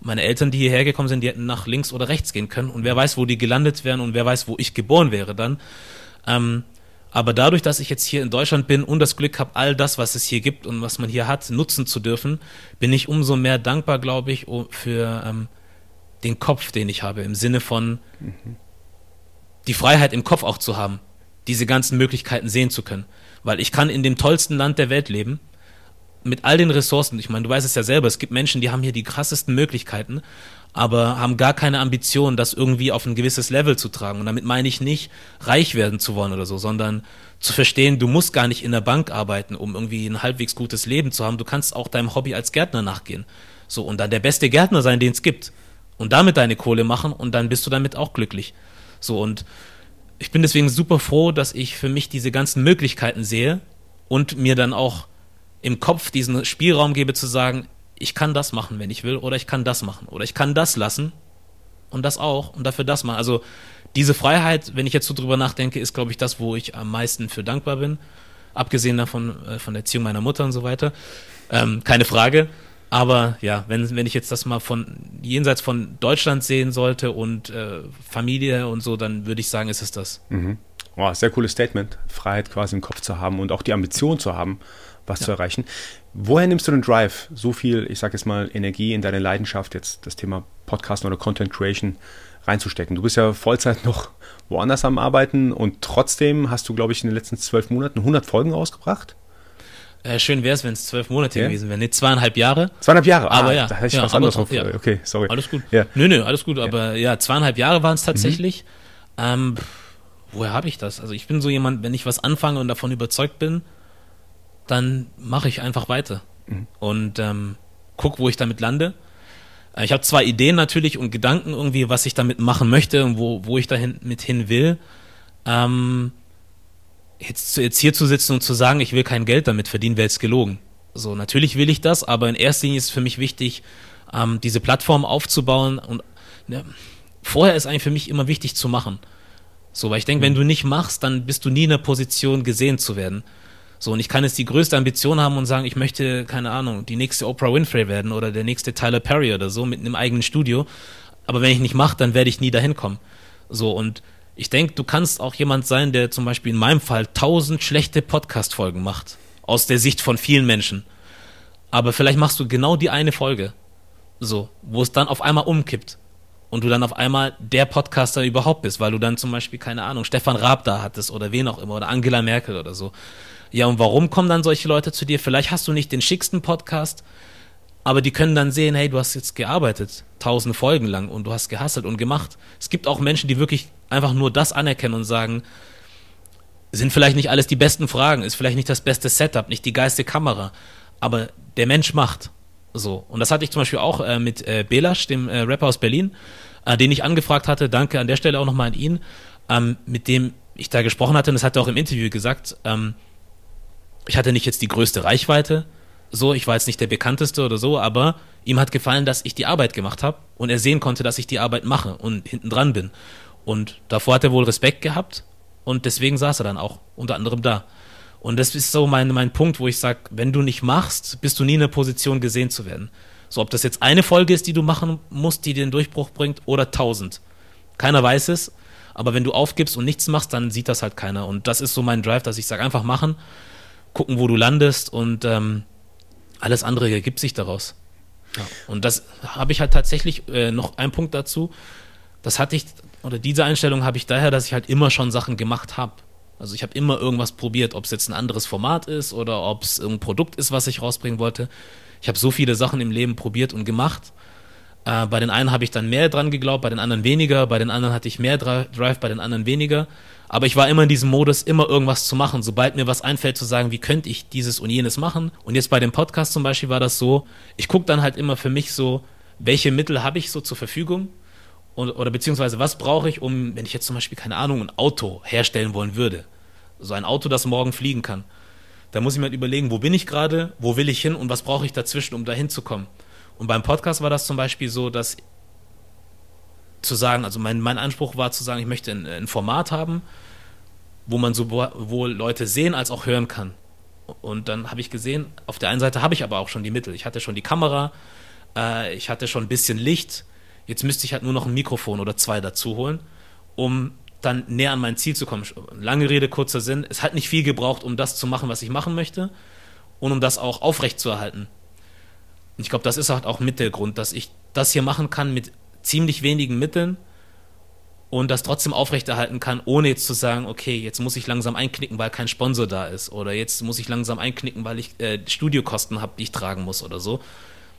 meine Eltern, die hierher gekommen sind, die hätten nach links oder rechts gehen können und wer weiß, wo die gelandet wären und wer weiß, wo ich geboren wäre dann. Ähm, aber dadurch, dass ich jetzt hier in Deutschland bin und das Glück habe, all das, was es hier gibt und was man hier hat, nutzen zu dürfen, bin ich umso mehr dankbar, glaube ich, für ähm, den Kopf, den ich habe, im Sinne von mhm. die Freiheit im Kopf auch zu haben, diese ganzen Möglichkeiten sehen zu können. Weil ich kann in dem tollsten Land der Welt leben, mit all den Ressourcen. Ich meine, du weißt es ja selber, es gibt Menschen, die haben hier die krassesten Möglichkeiten, aber haben gar keine Ambition, das irgendwie auf ein gewisses Level zu tragen. Und damit meine ich nicht, reich werden zu wollen oder so, sondern zu verstehen, du musst gar nicht in der Bank arbeiten, um irgendwie ein halbwegs gutes Leben zu haben. Du kannst auch deinem Hobby als Gärtner nachgehen. So, und dann der beste Gärtner sein, den es gibt und damit deine Kohle machen und dann bist du damit auch glücklich. So und ich bin deswegen super froh, dass ich für mich diese ganzen Möglichkeiten sehe und mir dann auch im Kopf diesen Spielraum gebe zu sagen, ich kann das machen, wenn ich will, oder ich kann das machen, oder ich kann das lassen und das auch und dafür das machen. Also diese Freiheit, wenn ich jetzt so drüber nachdenke, ist, glaube ich, das, wo ich am meisten für dankbar bin. Abgesehen davon, äh, von der Erziehung meiner Mutter und so weiter. Ähm, keine Frage. Aber ja, wenn, wenn ich jetzt das mal von jenseits von Deutschland sehen sollte und äh, Familie und so, dann würde ich sagen, ist es das. Mhm. Oh, sehr cooles Statement, Freiheit quasi im Kopf zu haben und auch die Ambition zu haben, was ja. zu erreichen. Woher nimmst du den Drive, so viel, ich sage jetzt mal, Energie in deine Leidenschaft, jetzt das Thema Podcasten oder Content Creation reinzustecken? Du bist ja Vollzeit noch woanders am Arbeiten und trotzdem hast du, glaube ich, in den letzten zwölf Monaten 100 Folgen rausgebracht. Äh, schön wäre es, wenn es zwölf Monate ja? gewesen wären. Nee, zweieinhalb Jahre. Zweieinhalb Jahre, aber ah, ja. Da hätte ich ja, was anderes drauf. Ja. Okay, sorry. Alles gut. Ja. Nö, nö, alles gut. Aber ja, zweieinhalb Jahre waren es tatsächlich. Mhm. Ähm, woher habe ich das? Also ich bin so jemand, wenn ich was anfange und davon überzeugt bin, dann mache ich einfach weiter. Mhm. Und ähm, guck, wo ich damit lande. Äh, ich habe zwei Ideen natürlich und Gedanken irgendwie, was ich damit machen möchte und wo, wo ich damit mit hin will. Ähm, jetzt, jetzt hier zu sitzen und zu sagen, ich will kein Geld damit verdienen, wäre jetzt gelogen. So, natürlich will ich das, aber in erster Linie ist es für mich wichtig, ähm, diese Plattform aufzubauen und ne, vorher ist eigentlich für mich immer wichtig zu machen. So, weil ich denke, mhm. wenn du nicht machst, dann bist du nie in der Position, gesehen zu werden. So, und ich kann jetzt die größte Ambition haben und sagen, ich möchte, keine Ahnung, die nächste Oprah Winfrey werden oder der nächste Tyler Perry oder so mit einem eigenen Studio. Aber wenn ich nicht mache, dann werde ich nie dahin kommen. So, und ich denke, du kannst auch jemand sein, der zum Beispiel in meinem Fall tausend schlechte Podcast-Folgen macht. Aus der Sicht von vielen Menschen. Aber vielleicht machst du genau die eine Folge. So, wo es dann auf einmal umkippt. Und du dann auf einmal der Podcaster überhaupt bist, weil du dann zum Beispiel, keine Ahnung, Stefan Raab da hattest oder wen auch immer oder Angela Merkel oder so. Ja, und warum kommen dann solche Leute zu dir? Vielleicht hast du nicht den schicksten Podcast, aber die können dann sehen, hey, du hast jetzt gearbeitet, tausend Folgen lang und du hast gehasselt und gemacht. Es gibt auch Menschen, die wirklich einfach nur das anerkennen und sagen, sind vielleicht nicht alles die besten Fragen, ist vielleicht nicht das beste Setup, nicht die geilste Kamera, aber der Mensch macht. So. Und das hatte ich zum Beispiel auch äh, mit äh, Belasch, dem äh, Rapper aus Berlin, äh, den ich angefragt hatte. Danke an der Stelle auch nochmal an ihn, ähm, mit dem ich da gesprochen hatte. Und das hat er auch im Interview gesagt. Ähm, ich hatte nicht jetzt die größte Reichweite, so, ich war jetzt nicht der bekannteste oder so, aber ihm hat gefallen, dass ich die Arbeit gemacht habe und er sehen konnte, dass ich die Arbeit mache und hinten dran bin. Und davor hat er wohl Respekt gehabt und deswegen saß er dann auch unter anderem da. Und das ist so mein, mein Punkt, wo ich sage, wenn du nicht machst, bist du nie in der Position, gesehen zu werden. So, ob das jetzt eine Folge ist, die du machen musst, die den Durchbruch bringt, oder tausend. Keiner weiß es, aber wenn du aufgibst und nichts machst, dann sieht das halt keiner. Und das ist so mein Drive, dass ich sage, einfach machen, gucken, wo du landest und ähm, alles andere ergibt sich daraus. Ja. Und das habe ich halt tatsächlich äh, noch ein Punkt dazu. Das hatte ich, oder diese Einstellung habe ich daher, dass ich halt immer schon Sachen gemacht habe. Also ich habe immer irgendwas probiert, ob es jetzt ein anderes Format ist oder ob es ein Produkt ist, was ich rausbringen wollte. Ich habe so viele Sachen im Leben probiert und gemacht, Äh, bei den einen habe ich dann mehr dran geglaubt, bei den anderen weniger, bei den anderen hatte ich mehr Drive, bei den anderen weniger. Aber ich war immer in diesem Modus, immer irgendwas zu machen. Sobald mir was einfällt, zu sagen, wie könnte ich dieses und jenes machen. Und jetzt bei dem Podcast zum Beispiel war das so, ich gucke dann halt immer für mich so, welche Mittel habe ich so zur Verfügung und, oder beziehungsweise was brauche ich, um, wenn ich jetzt zum Beispiel, keine Ahnung, ein Auto herstellen wollen würde. So ein Auto, das morgen fliegen kann. Da muss ich mir halt überlegen, wo bin ich gerade, wo will ich hin und was brauche ich dazwischen, um da hinzukommen. Und beim Podcast war das zum Beispiel so, dass zu sagen, also mein, mein Anspruch war zu sagen, ich möchte ein, ein Format haben, wo man sowohl Leute sehen als auch hören kann. Und dann habe ich gesehen, auf der einen Seite habe ich aber auch schon die Mittel. Ich hatte schon die Kamera, äh, ich hatte schon ein bisschen Licht. Jetzt müsste ich halt nur noch ein Mikrofon oder zwei dazu holen, um dann näher an mein Ziel zu kommen. Lange Rede, kurzer Sinn. Es hat nicht viel gebraucht, um das zu machen, was ich machen möchte und um das auch aufrecht zu erhalten. Und ich glaube, das ist halt auch mit der Grund, dass ich das hier machen kann mit ziemlich wenigen Mitteln und das trotzdem aufrechterhalten kann, ohne jetzt zu sagen, okay, jetzt muss ich langsam einknicken, weil kein Sponsor da ist oder jetzt muss ich langsam einknicken, weil ich äh, Studiokosten habe, die ich tragen muss oder so.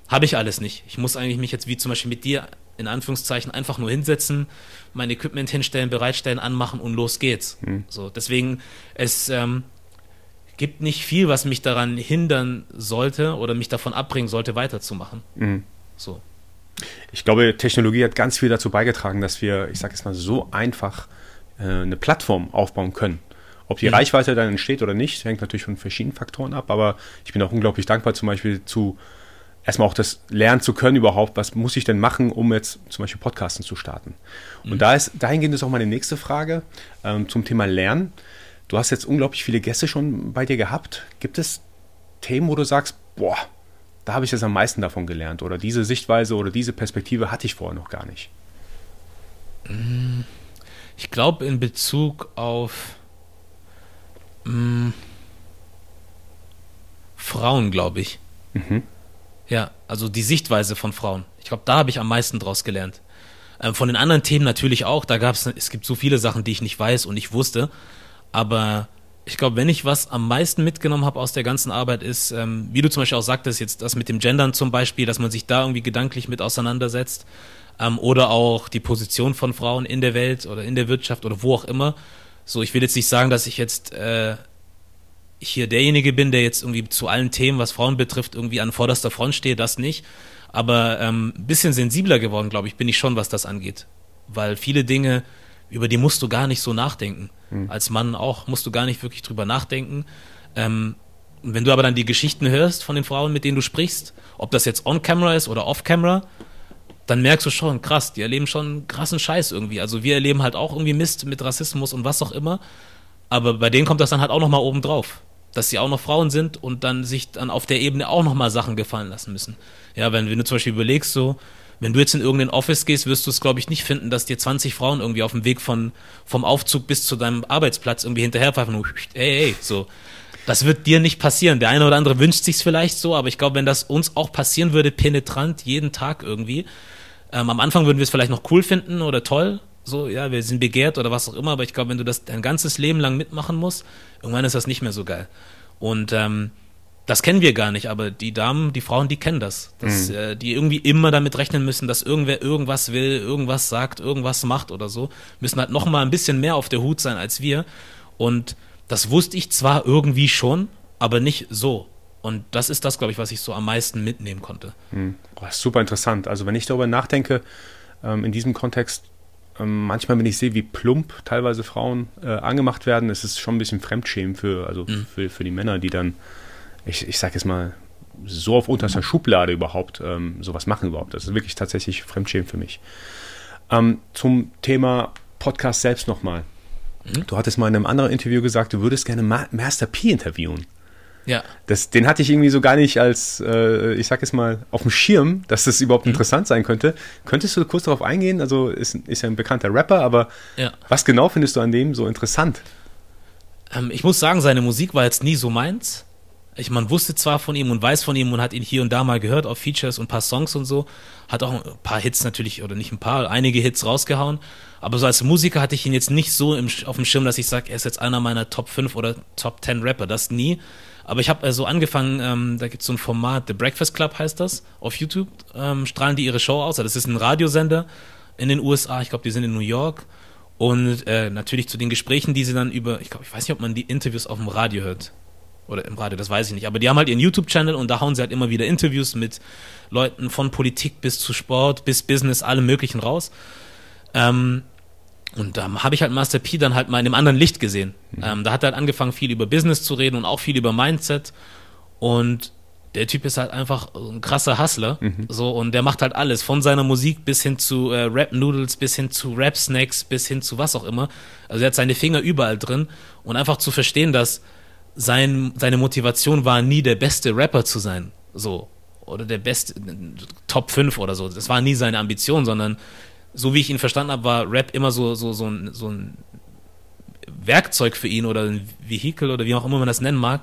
Habe ich alles nicht. Ich muss eigentlich mich jetzt wie zum Beispiel mit dir in Anführungszeichen einfach nur hinsetzen, mein Equipment hinstellen, bereitstellen, anmachen und los geht's. Mhm. So, deswegen es ähm, gibt nicht viel, was mich daran hindern sollte oder mich davon abbringen sollte, weiterzumachen. Mhm. So. Ich glaube, Technologie hat ganz viel dazu beigetragen, dass wir, ich sage jetzt mal, so einfach äh, eine Plattform aufbauen können. Ob die mhm. Reichweite dann entsteht oder nicht, hängt natürlich von verschiedenen Faktoren ab, aber ich bin auch unglaublich dankbar, zum Beispiel zu erstmal auch das lernen zu können überhaupt, was muss ich denn machen, um jetzt zum Beispiel Podcasten zu starten. Und mhm. da ist, dahingehend ist auch meine nächste Frage ähm, zum Thema Lernen. Du hast jetzt unglaublich viele Gäste schon bei dir gehabt. Gibt es Themen, wo du sagst, boah, da habe ich jetzt am meisten davon gelernt oder diese Sichtweise oder diese Perspektive hatte ich vorher noch gar nicht? Mm, ich glaube in Bezug auf mh, mm, Frauen, glaube ich. Mhm. Ja, also die Sichtweise von Frauen. Ich glaube, da habe ich am meisten draus gelernt. Ähm, von den anderen Themen natürlich auch. Da gab es, es gibt so viele Sachen, die ich nicht weiß und nicht wusste. Aber ich glaube, wenn ich was am meisten mitgenommen habe aus der ganzen Arbeit, ist, ähm, wie du zum Beispiel auch sagtest, jetzt das mit dem Gendern zum Beispiel, dass man sich da irgendwie gedanklich mit auseinandersetzt. Ähm, oder auch die Position von Frauen in der Welt oder in der Wirtschaft oder wo auch immer. So, ich will jetzt nicht sagen, dass ich jetzt äh, hier derjenige bin, der jetzt irgendwie zu allen Themen, was Frauen betrifft, irgendwie an vorderster Front stehe, das nicht. Aber ähm, ein bisschen sensibler geworden, glaube ich, bin ich schon, was das angeht. Weil viele Dinge, über die musst du gar nicht so nachdenken. Mhm. Als Mann auch musst du gar nicht wirklich drüber nachdenken. Ähm, wenn du aber dann die Geschichten hörst von den Frauen, mit denen du sprichst, ob das jetzt on-camera ist oder off-camera, dann merkst du schon, krass, die erleben schon krassen Scheiß irgendwie. Also wir erleben halt auch irgendwie Mist mit Rassismus und was auch immer. Aber bei denen kommt das dann halt auch nochmal oben drauf. Dass sie auch noch Frauen sind und dann sich dann auf der Ebene auch nochmal Sachen gefallen lassen müssen. Ja, wenn, wenn du zum Beispiel überlegst, so, wenn du jetzt in irgendein Office gehst, wirst du es, glaube ich, nicht finden, dass dir 20 Frauen irgendwie auf dem Weg von, vom Aufzug bis zu deinem Arbeitsplatz irgendwie hinterherpfeifen und hey, hey, so. Das wird dir nicht passieren. Der eine oder andere wünscht sich's vielleicht so, aber ich glaube, wenn das uns auch passieren würde, penetrant, jeden Tag irgendwie, ähm, am Anfang würden wir es vielleicht noch cool finden oder toll, so, ja, wir sind begehrt oder was auch immer, aber ich glaube, wenn du das dein ganzes Leben lang mitmachen musst, irgendwann ist das nicht mehr so geil. Und ähm, das kennen wir gar nicht, aber die Damen, die Frauen, die kennen das. Dass, mhm. äh, die irgendwie immer damit rechnen müssen, dass irgendwer irgendwas will, irgendwas sagt, irgendwas macht oder so. Müssen halt noch mal ein bisschen mehr auf der Hut sein als wir. Und das wusste ich zwar irgendwie schon, aber nicht so. Und das ist das, glaube ich, was ich so am meisten mitnehmen konnte. Mhm. Oh, super interessant. Also wenn ich darüber nachdenke, ähm, in diesem Kontext, ähm, manchmal, wenn ich sehe, wie plump teilweise Frauen äh, angemacht werden, ist es schon ein bisschen Fremdschämen für, also mhm. für, für die Männer, die dann ich, ich sage jetzt mal, so auf unterster Schublade überhaupt ähm, sowas machen überhaupt. Das ist wirklich tatsächlich Fremdschämen für mich. Ähm, zum Thema Podcast selbst nochmal. Mhm. Du hattest mal in einem anderen Interview gesagt, du würdest gerne Ma Master P interviewen. Ja. Das, den hatte ich irgendwie so gar nicht als, äh, ich sag jetzt mal, auf dem Schirm, dass das überhaupt mhm. interessant sein könnte. Könntest du kurz darauf eingehen? Also ist, ist ja ein bekannter Rapper, aber ja. was genau findest du an dem so interessant? Ähm, ich muss sagen, seine Musik war jetzt nie so meins. Ich man wusste zwar von ihm und weiß von ihm und hat ihn hier und da mal gehört auf Features und ein paar Songs und so, hat auch ein paar Hits natürlich oder nicht ein paar, einige Hits rausgehauen, aber so als Musiker hatte ich ihn jetzt nicht so im, auf dem Schirm, dass ich sage, er ist jetzt einer meiner Top 5 oder Top 10 Rapper, das nie. Aber ich habe äh, so angefangen, ähm, da gibt es so ein Format, The Breakfast Club heißt das, auf YouTube ähm, strahlen die ihre Show aus. Das ist ein Radiosender in den USA, ich glaube, die sind in New York. Und äh, natürlich zu den Gesprächen, die sie dann über, ich glaube, ich weiß nicht, ob man die Interviews auf dem Radio hört oder im Radio, das weiß ich nicht. Aber die haben halt ihren YouTube-Channel und da hauen sie halt immer wieder Interviews mit Leuten von Politik bis zu Sport, bis Business, allem Möglichen raus. Ähm, und da ähm, habe ich halt Master P dann halt mal in einem anderen Licht gesehen. Mhm. Ähm, da hat er halt angefangen, viel über Business zu reden und auch viel über Mindset. Und der Typ ist halt einfach ein krasser Hustler. Mhm. So, und der macht halt alles, von seiner Musik bis hin zu äh, Rap-Noodles, bis hin zu Rap-Snacks, bis hin zu was auch immer. Also er hat seine Finger überall drin. Und einfach zu verstehen, dass sein, seine Motivation war, nie der beste Rapper zu sein. So. Oder der beste, Top 5 oder so. Das war nie seine Ambition, sondern so wie ich ihn verstanden habe, war Rap immer so, so, so, ein, so ein Werkzeug für ihn oder ein Vehikel oder wie auch immer man das nennen mag,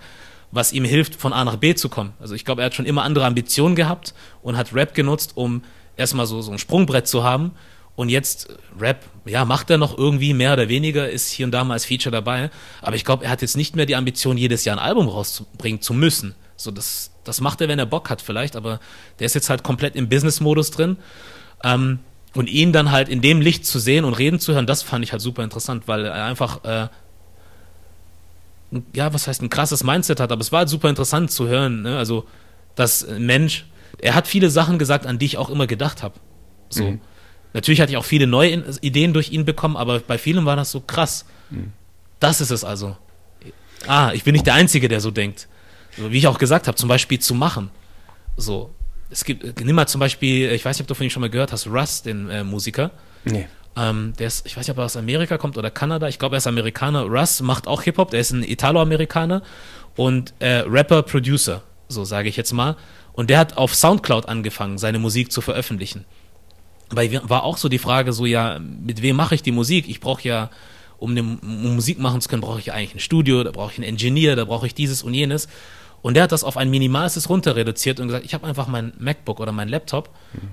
was ihm hilft, von A nach B zu kommen. Also ich glaube, er hat schon immer andere Ambitionen gehabt und hat Rap genutzt, um erstmal so, so ein Sprungbrett zu haben. Und jetzt Rap, ja, macht er noch irgendwie mehr oder weniger, ist hier und da mal als Feature dabei. Aber ich glaube, er hat jetzt nicht mehr die Ambition, jedes Jahr ein Album rauszubringen zu müssen. So, das, das macht er, wenn er Bock hat vielleicht, aber der ist jetzt halt komplett im Business-Modus drin. Ähm, und ihn dann halt in dem Licht zu sehen und reden zu hören, das fand ich halt super interessant, weil er einfach, äh, ja, was heißt ein krasses Mindset hat, aber es war halt super interessant zu hören. Ne? Also, dass ein Mensch, er hat viele Sachen gesagt, an die ich auch immer gedacht habe. So. Mhm. Natürlich hatte ich auch viele neue Ideen durch ihn bekommen, aber bei vielen war das so krass. Mhm. Das ist es also. Ah, ich bin nicht der Einzige, der so denkt. So, wie ich auch gesagt habe, zum Beispiel zu machen. So, es gibt, nimm mal zum Beispiel, ich weiß nicht, ob du von ihm schon mal gehört hast, Russ, den äh, Musiker. Nee. Ähm, der ist, ich weiß nicht, ob er aus Amerika kommt oder Kanada. Ich glaube, er ist Amerikaner. Russ macht auch Hip-Hop. Der ist ein Italo-Amerikaner und äh, Rapper, Producer, so sage ich jetzt mal. Und der hat auf Soundcloud angefangen, seine Musik zu veröffentlichen. Weil war auch so die Frage, so ja, mit wem mache ich die Musik? Ich brauche ja, um, eine, um Musik machen zu können, brauche ich eigentlich ein Studio, da brauche ich einen Engineer, da brauche ich dieses und jenes. Und der hat das auf ein minimales runter reduziert und gesagt, ich habe einfach mein MacBook oder mein Laptop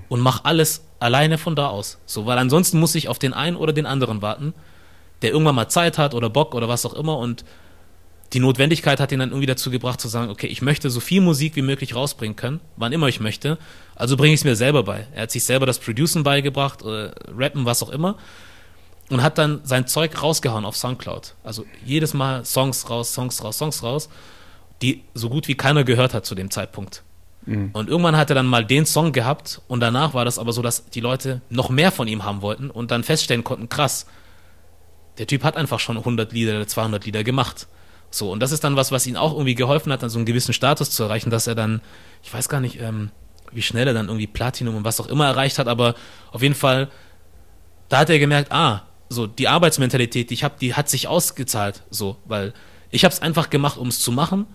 und mache alles alleine von da aus. So, weil ansonsten muss ich auf den einen oder den anderen warten, der irgendwann mal Zeit hat oder Bock oder was auch immer und die Notwendigkeit hat ihn dann irgendwie dazu gebracht zu sagen, okay, ich möchte so viel Musik wie möglich rausbringen können, wann immer ich möchte, also bringe ich es mir selber bei. Er hat sich selber das Producen beigebracht, oder Rappen, was auch immer und hat dann sein Zeug rausgehauen auf Soundcloud. Also jedes Mal Songs raus, Songs raus, Songs raus die so gut wie keiner gehört hat zu dem Zeitpunkt. Mhm. Und irgendwann hat er dann mal den Song gehabt und danach war das aber so, dass die Leute noch mehr von ihm haben wollten und dann feststellen konnten, krass, der Typ hat einfach schon 100 Lieder oder 200 Lieder gemacht. So, und das ist dann was, was ihn auch irgendwie geholfen hat, dann so einen gewissen Status zu erreichen, dass er dann, ich weiß gar nicht, ähm, wie schnell er dann irgendwie Platinum und was auch immer erreicht hat, aber auf jeden Fall, da hat er gemerkt, ah, so, die Arbeitsmentalität, die ich habe, die hat sich ausgezahlt, so, weil ich habe es einfach gemacht, um es zu machen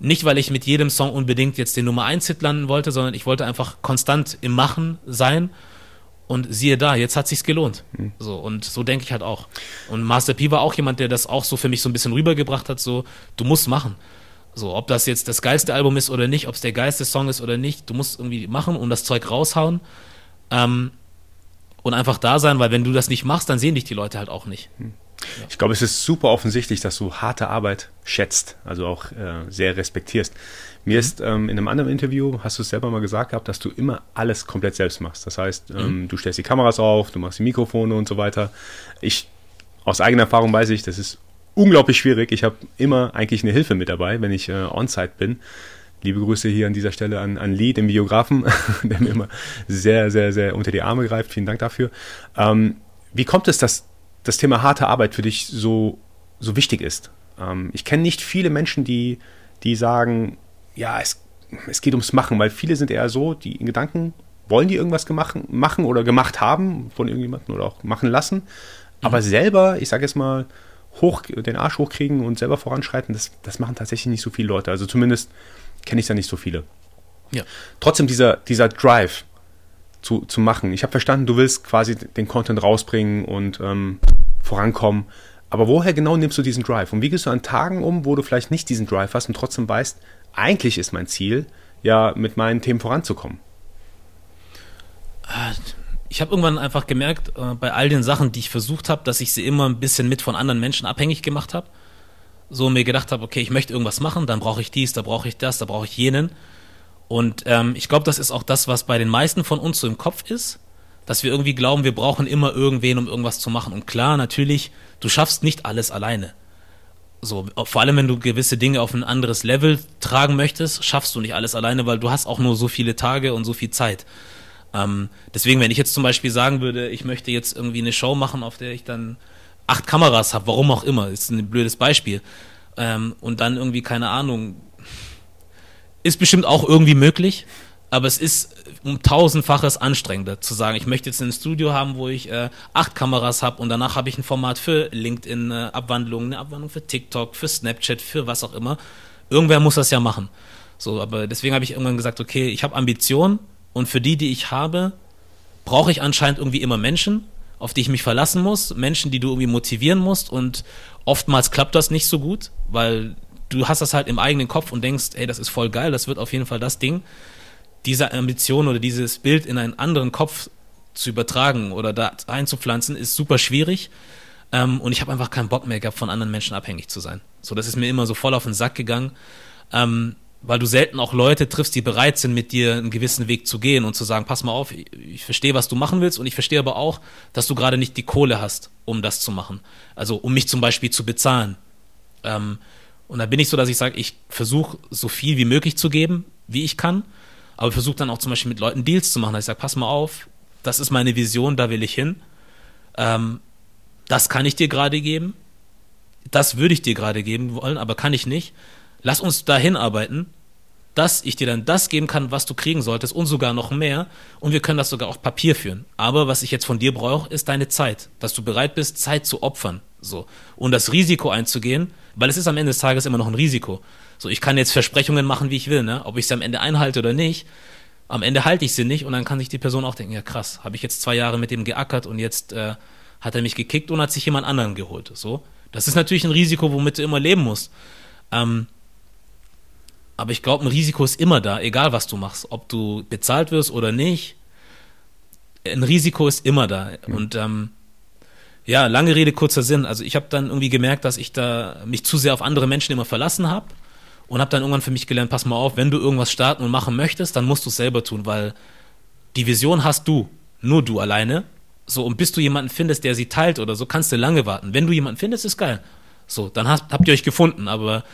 nicht, weil ich mit jedem Song unbedingt jetzt den Nummer 1 Hit landen wollte, sondern ich wollte einfach konstant im Machen sein. Und siehe da, jetzt hat sich's gelohnt. Mhm. So, und so denke ich halt auch. Und Master P war auch jemand, der das auch so für mich so ein bisschen rübergebracht hat, so, du musst machen. So, ob das jetzt das geilste Album ist oder nicht, ob es der geilste Song ist oder nicht, du musst irgendwie machen und das Zeug raushauen. Ähm, und einfach da sein, weil wenn du das nicht machst, dann sehen dich die Leute halt auch nicht. Mhm. Ich glaube, es ist super offensichtlich, dass du harte Arbeit schätzt, also auch äh, sehr respektierst. Mir mhm. ist ähm, in einem anderen Interview, hast du es selber mal gesagt gehabt, dass du immer alles komplett selbst machst. Das heißt, ähm, mhm. du stellst die Kameras auf, du machst die Mikrofone und so weiter. Ich, aus eigener Erfahrung weiß ich, das ist unglaublich schwierig. Ich habe immer eigentlich eine Hilfe mit dabei, wenn ich äh, on-site bin. Liebe Grüße hier an dieser Stelle an, an Lee, den Biografen, der mir immer sehr, sehr, sehr unter die Arme greift. Vielen Dank dafür. Ähm, wie kommt es, dass das Thema harte Arbeit für dich so, so wichtig ist. Ähm, ich kenne nicht viele Menschen, die, die sagen, ja, es, es geht ums Machen, weil viele sind eher so, die in Gedanken wollen die irgendwas gemacht, machen oder gemacht haben von irgendjemandem oder auch machen lassen. Aber mhm. selber, ich sage jetzt mal, hoch, den Arsch hochkriegen und selber voranschreiten, das, das machen tatsächlich nicht so viele Leute. Also zumindest kenne ich da nicht so viele. Ja. Trotzdem dieser, dieser Drive zu, zu machen. Ich habe verstanden, du willst quasi den Content rausbringen und ähm, vorankommen. Aber woher genau nimmst du diesen Drive? Und wie gehst du an Tagen um, wo du vielleicht nicht diesen Drive hast und trotzdem weißt, eigentlich ist mein Ziel, ja, mit meinen Themen voranzukommen? Äh, ich habe irgendwann einfach gemerkt, äh, bei all den Sachen, die ich versucht habe, dass ich sie immer ein bisschen mit von anderen Menschen abhängig gemacht habe. So mir gedacht habe, okay, ich möchte irgendwas machen, dann brauche ich dies, da brauche ich das, da brauche ich jenen. Und ähm, ich glaube, das ist auch das, was bei den meisten von uns so im Kopf ist, dass wir irgendwie glauben, wir brauchen immer irgendwen, um irgendwas zu machen. Und klar, natürlich, du schaffst nicht alles alleine. So, vor allem wenn du gewisse Dinge auf ein anderes Level tragen möchtest, schaffst du nicht alles alleine, weil du hast auch nur so viele Tage und so viel Zeit. Ähm, deswegen, wenn ich jetzt zum Beispiel sagen würde, ich möchte jetzt irgendwie eine Show machen, auf der ich dann acht Kameras habe, warum auch immer, ist ein blödes Beispiel, ähm, und dann irgendwie, keine Ahnung, ist bestimmt auch irgendwie möglich, aber es ist um tausendfaches anstrengender zu sagen, ich möchte jetzt ein Studio haben, wo ich äh, acht Kameras habe und danach habe ich ein Format für LinkedIn-Abwandlungen, äh, eine Abwandlung für TikTok, für Snapchat, für was auch immer. Irgendwer muss das ja machen. So, aber deswegen habe ich irgendwann gesagt, okay, ich habe Ambitionen, und für die, die ich habe, brauche ich anscheinend irgendwie immer Menschen, auf die ich mich verlassen muss, Menschen, die du irgendwie motivieren musst. Und oftmals klappt das nicht so gut, weil du hast das halt im eigenen Kopf und denkst, ey, das ist voll geil, das wird auf jeden Fall das Ding. Diese Ambition oder dieses Bild in einen anderen Kopf zu übertragen oder da einzupflanzen, ist super schwierig. Ähm, und ich habe einfach keinen Bock mehr gehabt, von anderen Menschen abhängig zu sein. So, das ist mir immer so voll auf den Sack gegangen. Ähm, weil du selten auch Leute triffst, die bereit sind, mit dir einen gewissen Weg zu gehen und zu sagen, pass mal auf, ich, verstehe, was du machen willst und ich verstehe aber auch, dass du gerade nicht die Kohle hast, um das zu machen. Also um mich zum Beispiel zu bezahlen. Ähm, und da bin ich so, dass ich sage, ich versuche so viel wie möglich zu geben, wie ich kann, aber versuche dann auch zum Beispiel mit Leuten Deals zu machen. Dass ich sage, pass mal auf, das ist meine Vision, da will ich hin. Ähm, das kann ich dir gerade geben. Das würde ich dir gerade geben wollen, aber kann ich nicht lass uns dahin arbeiten, dass ich dir dann das geben kann, was du kriegen solltest und sogar noch mehr. Und wir können das sogar auf Papier führen. Aber was ich jetzt von dir brauche, ist deine Zeit, dass du bereit bist, Zeit zu opfern. So. Und das Risiko einzugehen, weil es ist am Ende des Tages immer noch ein Risiko. So, ich kann jetzt Versprechungen machen, wie ich will, ne? Ob ich sie am Ende einhalte oder nicht. Am Ende halte ich sie nicht und dann kann sich die Person auch denken, ja krass, habe ich jetzt zwei Jahre mit dem geackert und jetzt äh, hat er mich gekickt und hat sich jemand anderen geholt. So. Das ist natürlich ein Risiko, womit du immer leben musst. Ähm, aber ich glaube, ein Risiko ist immer da, egal was du machst. Ob du bezahlt wirst oder nicht. Ein Risiko ist immer da. Mhm. Und ähm, ja, lange Rede, kurzer Sinn. Also ich habe dann irgendwie gemerkt, dass ich da mich zu sehr auf andere Menschen immer verlassen habe und habe dann irgendwann für mich gelernt, pass mal auf, wenn du irgendwas starten und machen möchtest, dann musst du es selber tun, weil die Vision hast du, nur du alleine. So, und bis du jemanden findest, der sie teilt oder so, kannst du lange warten. Wenn du jemanden findest, ist geil. So, dann hast, habt ihr euch gefunden, aber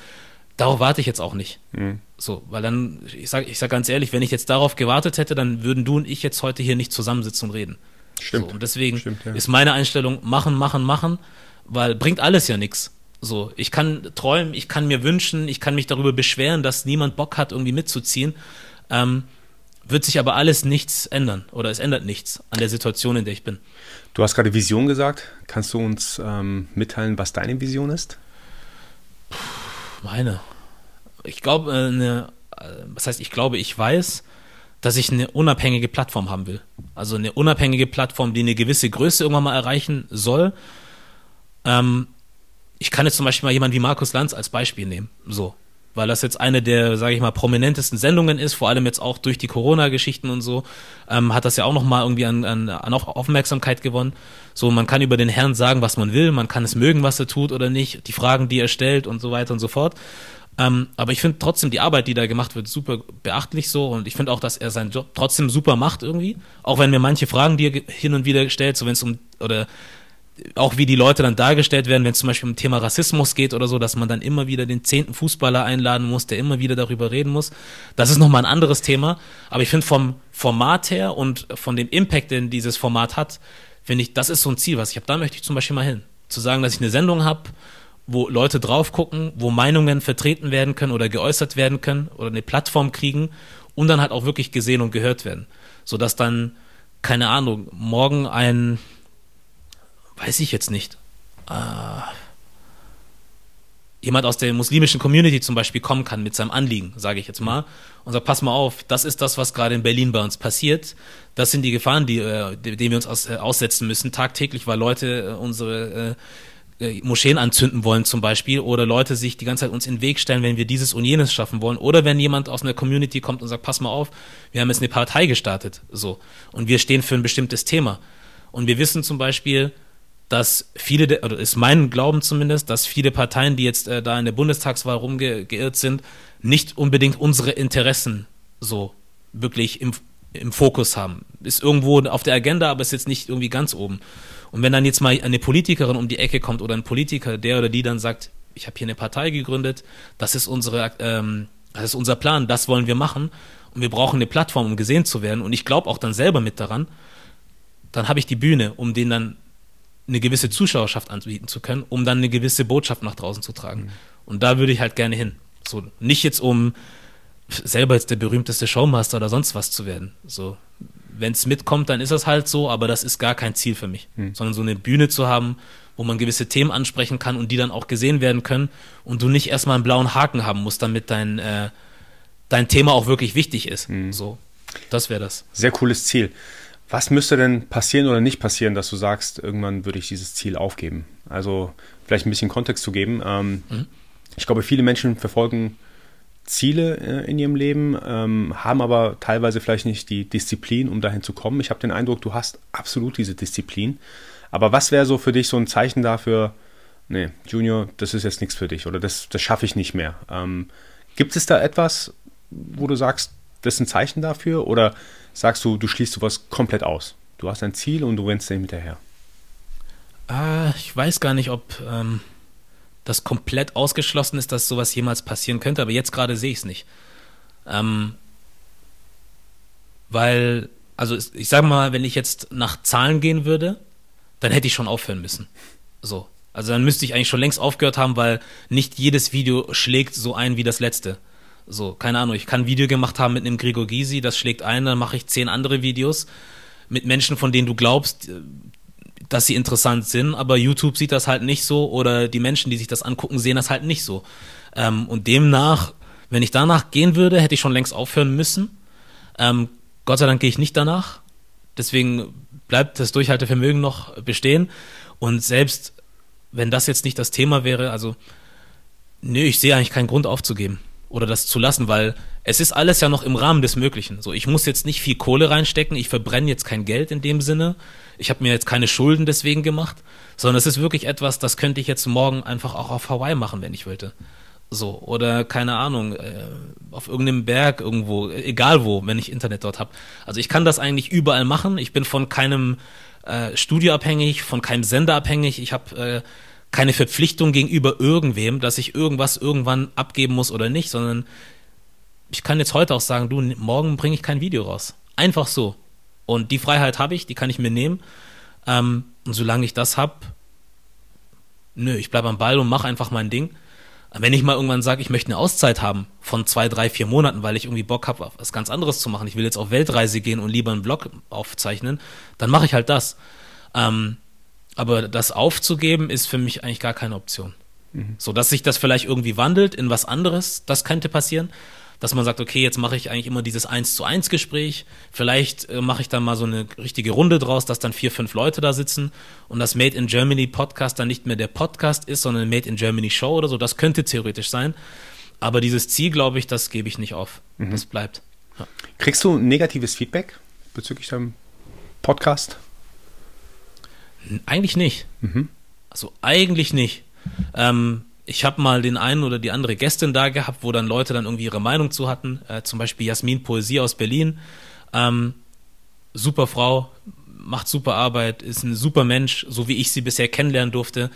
darauf warte ich jetzt auch nicht. Mhm. So, weil dann, ich sage ich sag ganz ehrlich, wenn ich jetzt darauf gewartet hätte, dann würden du und ich jetzt heute hier nicht zusammensitzen und reden. Stimmt. So, und deswegen Stimmt, ja. ist meine Einstellung, machen, machen, machen, weil bringt alles ja nichts. So, ich kann träumen, ich kann mir wünschen, ich kann mich darüber beschweren, dass niemand Bock hat, irgendwie mitzuziehen. Ähm, wird sich aber alles nichts ändern oder es ändert nichts an der Situation, in der ich bin. Du hast gerade Vision gesagt. Kannst du uns ähm, mitteilen, was deine Vision ist? Puh meine? Ich glaube, äh, eine, äh, was heißt, ich glaube, ich weiß, dass ich eine unabhängige Plattform haben will. Also eine unabhängige Plattform, die eine gewisse Größe irgendwann mal erreichen soll. Ähm, ich kann jetzt zum Beispiel mal jemanden wie Markus Lanz als Beispiel nehmen. So weil das jetzt eine der, sage ich mal, prominentesten Sendungen ist, vor allem jetzt auch durch die Corona-Geschichten und so, ähm, hat das ja auch nochmal irgendwie an, an, an Aufmerksamkeit gewonnen. So, man kann über den Herrn sagen, was man will, man kann es mögen, was er tut oder nicht, die Fragen, die er stellt und so weiter und so fort. Ähm, aber ich finde trotzdem die Arbeit, die da gemacht wird, super beachtlich so und ich finde auch, dass er seinen Job trotzdem super macht irgendwie. Auch wenn mir manche Fragen, die er hin und wieder stellt, so wenn es um, oder auch wie die Leute dann dargestellt werden, wenn es zum Beispiel um Thema Rassismus geht oder so, dass man dann immer wieder den zehnten Fußballer einladen muss, der immer wieder darüber reden muss. Das ist nochmal ein anderes Thema. Aber ich finde vom Format her und von dem Impact, den dieses Format hat, finde ich, das ist so ein Ziel, was ich habe. Da möchte ich zum Beispiel mal hin. Zu sagen, dass ich eine Sendung habe, wo Leute drauf gucken, wo Meinungen vertreten werden können oder geäußert werden können oder eine Plattform kriegen und dann halt auch wirklich gesehen und gehört werden. Sodass dann, keine Ahnung, morgen ein weiß ich jetzt nicht. Äh, jemand aus der muslimischen Community zum Beispiel kommen kann mit seinem Anliegen, sage ich jetzt mal, und sagt, pass mal auf, das ist das, was gerade in Berlin bei uns passiert. Das sind die Gefahren, die, äh, denen wir uns aus, äh, aussetzen müssen tagtäglich, weil Leute äh, unsere, äh, äh, Moscheen anzünden wollen zum Beispiel oder Leute sich die ganze Zeit uns in den Weg stellen, wenn wir dieses und jenes schaffen wollen oder wenn jemand aus einer Community kommt und sagt, pass mal auf, wir haben jetzt eine Partei gestartet, so und wir stehen für ein bestimmtes Thema und wir wissen zum Beispiel, dass viele, de, oder ist mein Glauben zumindest, dass viele Parteien, die jetzt äh, da in der Bundestagswahl rumgeirrt sind, nicht unbedingt unsere Interessen so wirklich im, im Fokus haben. Ist irgendwo auf der Agenda, aber ist jetzt nicht irgendwie ganz oben. Und wenn dann jetzt mal eine Politikerin um die Ecke kommt oder ein Politiker, der oder die dann sagt, ich habe hier eine Partei gegründet, das ist unsere, ähm, das ist unser Plan, das wollen wir machen und wir brauchen eine Plattform, um gesehen zu werden und ich glaube auch dann selber mit daran, dann habe ich die Bühne, um denen dann eine gewisse Zuschauerschaft anbieten zu können, um dann eine gewisse Botschaft nach draußen zu tragen. Mhm. Und da würde ich halt gerne hin. So, nicht jetzt um selber jetzt der berühmteste Showmaster oder sonst was zu werden. So, wenn es mitkommt, dann ist das halt so, aber das ist gar kein Ziel für mich. Hm. Sondern so eine Bühne zu haben, wo man gewisse Themen ansprechen kann und die dann auch gesehen werden können und du nicht erstmal einen blauen Haken haben musst, damit dein, äh, dein Thema auch wirklich wichtig ist. Hm. So, das wäre das. Sehr cooles Ziel. Was müsste denn passieren oder nicht passieren, dass du sagst, irgendwann würde ich dieses Ziel aufgeben? Also vielleicht ein bisschen Kontext zu geben. Ähm, mhm. Ich glaube, viele Menschen verfolgen Ziele äh, in ihrem Leben, ähm, haben aber teilweise vielleicht nicht die Disziplin, um dahin zu kommen. Ich habe den Eindruck, du hast absolut diese Disziplin. Aber was wäre so für dich so ein Zeichen dafür, nee, Junior, das ist jetzt nichts für dich oder das, das schaffe ich nicht mehr? Ähm, gibt es da etwas, wo du sagst, das ist ein Zeichen dafür? Oder sagst du, du schließt sowas komplett aus? Du hast ein Ziel und du rennst dem hinterher. Äh, ich weiß gar nicht, ob. Ähm das komplett ausgeschlossen ist, dass sowas jemals passieren könnte, aber jetzt gerade sehe ich es nicht. Ähm, weil, also ich sage mal, wenn ich jetzt nach Zahlen gehen würde, dann hätte ich schon aufhören müssen. So. Also dann müsste ich eigentlich schon längst aufgehört haben, weil nicht jedes Video schlägt so ein wie das letzte. So, keine Ahnung, ich kann ein Video gemacht haben mit einem Gregor Gysi, das schlägt ein, dann mache ich zehn andere Videos mit Menschen, von denen du glaubst, dass sie interessant sind, aber YouTube sieht das halt nicht so oder die Menschen, die sich das angucken, sehen das halt nicht so. Ähm, und demnach, wenn ich danach gehen würde, hätte ich schon längst aufhören müssen. Ähm, Gott sei Dank gehe ich nicht danach. Deswegen bleibt das Durchhaltevermögen noch bestehen. Und selbst wenn das jetzt nicht das Thema wäre, also, nö, ich sehe eigentlich keinen Grund aufzugeben oder das zu lassen, weil es ist alles ja noch im Rahmen des Möglichen. So, ich muss jetzt nicht viel Kohle reinstecken, ich verbrenne jetzt kein Geld in dem Sinne. Ich habe mir jetzt keine Schulden deswegen gemacht, sondern es ist wirklich etwas, das könnte ich jetzt morgen einfach auch auf Hawaii machen, wenn ich wollte. So, oder keine Ahnung, äh, auf irgendeinem Berg irgendwo, egal wo, wenn ich Internet dort habe. Also ich kann das eigentlich überall machen. Ich bin von keinem äh, Studio abhängig, von keinem Sender abhängig. Ich habe äh, keine Verpflichtung gegenüber irgendwem, dass ich irgendwas irgendwann abgeben muss oder nicht, sondern ich kann jetzt heute auch sagen, du, morgen bringe ich kein Video raus. Einfach so. Und die Freiheit habe ich, die kann ich mir nehmen. Ähm, und solange ich das habe, nö, ich bleibe am Ball und mache einfach mein Ding. Wenn ich mal irgendwann sage, ich möchte eine Auszeit haben von zwei, drei, vier Monaten, weil ich irgendwie Bock habe, was ganz anderes zu machen, ich will jetzt auf Weltreise gehen und lieber einen Blog aufzeichnen, dann mache ich halt das. Ähm, aber das aufzugeben ist für mich eigentlich gar keine Option. Mhm. So, dass sich das vielleicht irgendwie wandelt in was anderes, das könnte passieren. Dass man sagt, okay, jetzt mache ich eigentlich immer dieses Eins zu eins Gespräch. Vielleicht äh, mache ich dann mal so eine richtige Runde draus, dass dann vier, fünf Leute da sitzen und das Made in Germany Podcast dann nicht mehr der Podcast ist, sondern Made in Germany Show oder so. Das könnte theoretisch sein. Aber dieses Ziel, glaube ich, das gebe ich nicht auf. Mhm. Das bleibt. Ja. Kriegst du negatives Feedback bezüglich deinem Podcast? Eigentlich nicht. Mhm. Also eigentlich nicht. Ähm, ich habe mal den einen oder die andere Gästin da gehabt, wo dann Leute dann irgendwie ihre Meinung zu hatten. Äh, zum Beispiel Jasmin Poesie aus Berlin. Ähm, super Frau, macht super Arbeit, ist ein super Mensch, so wie ich sie bisher kennenlernen durfte.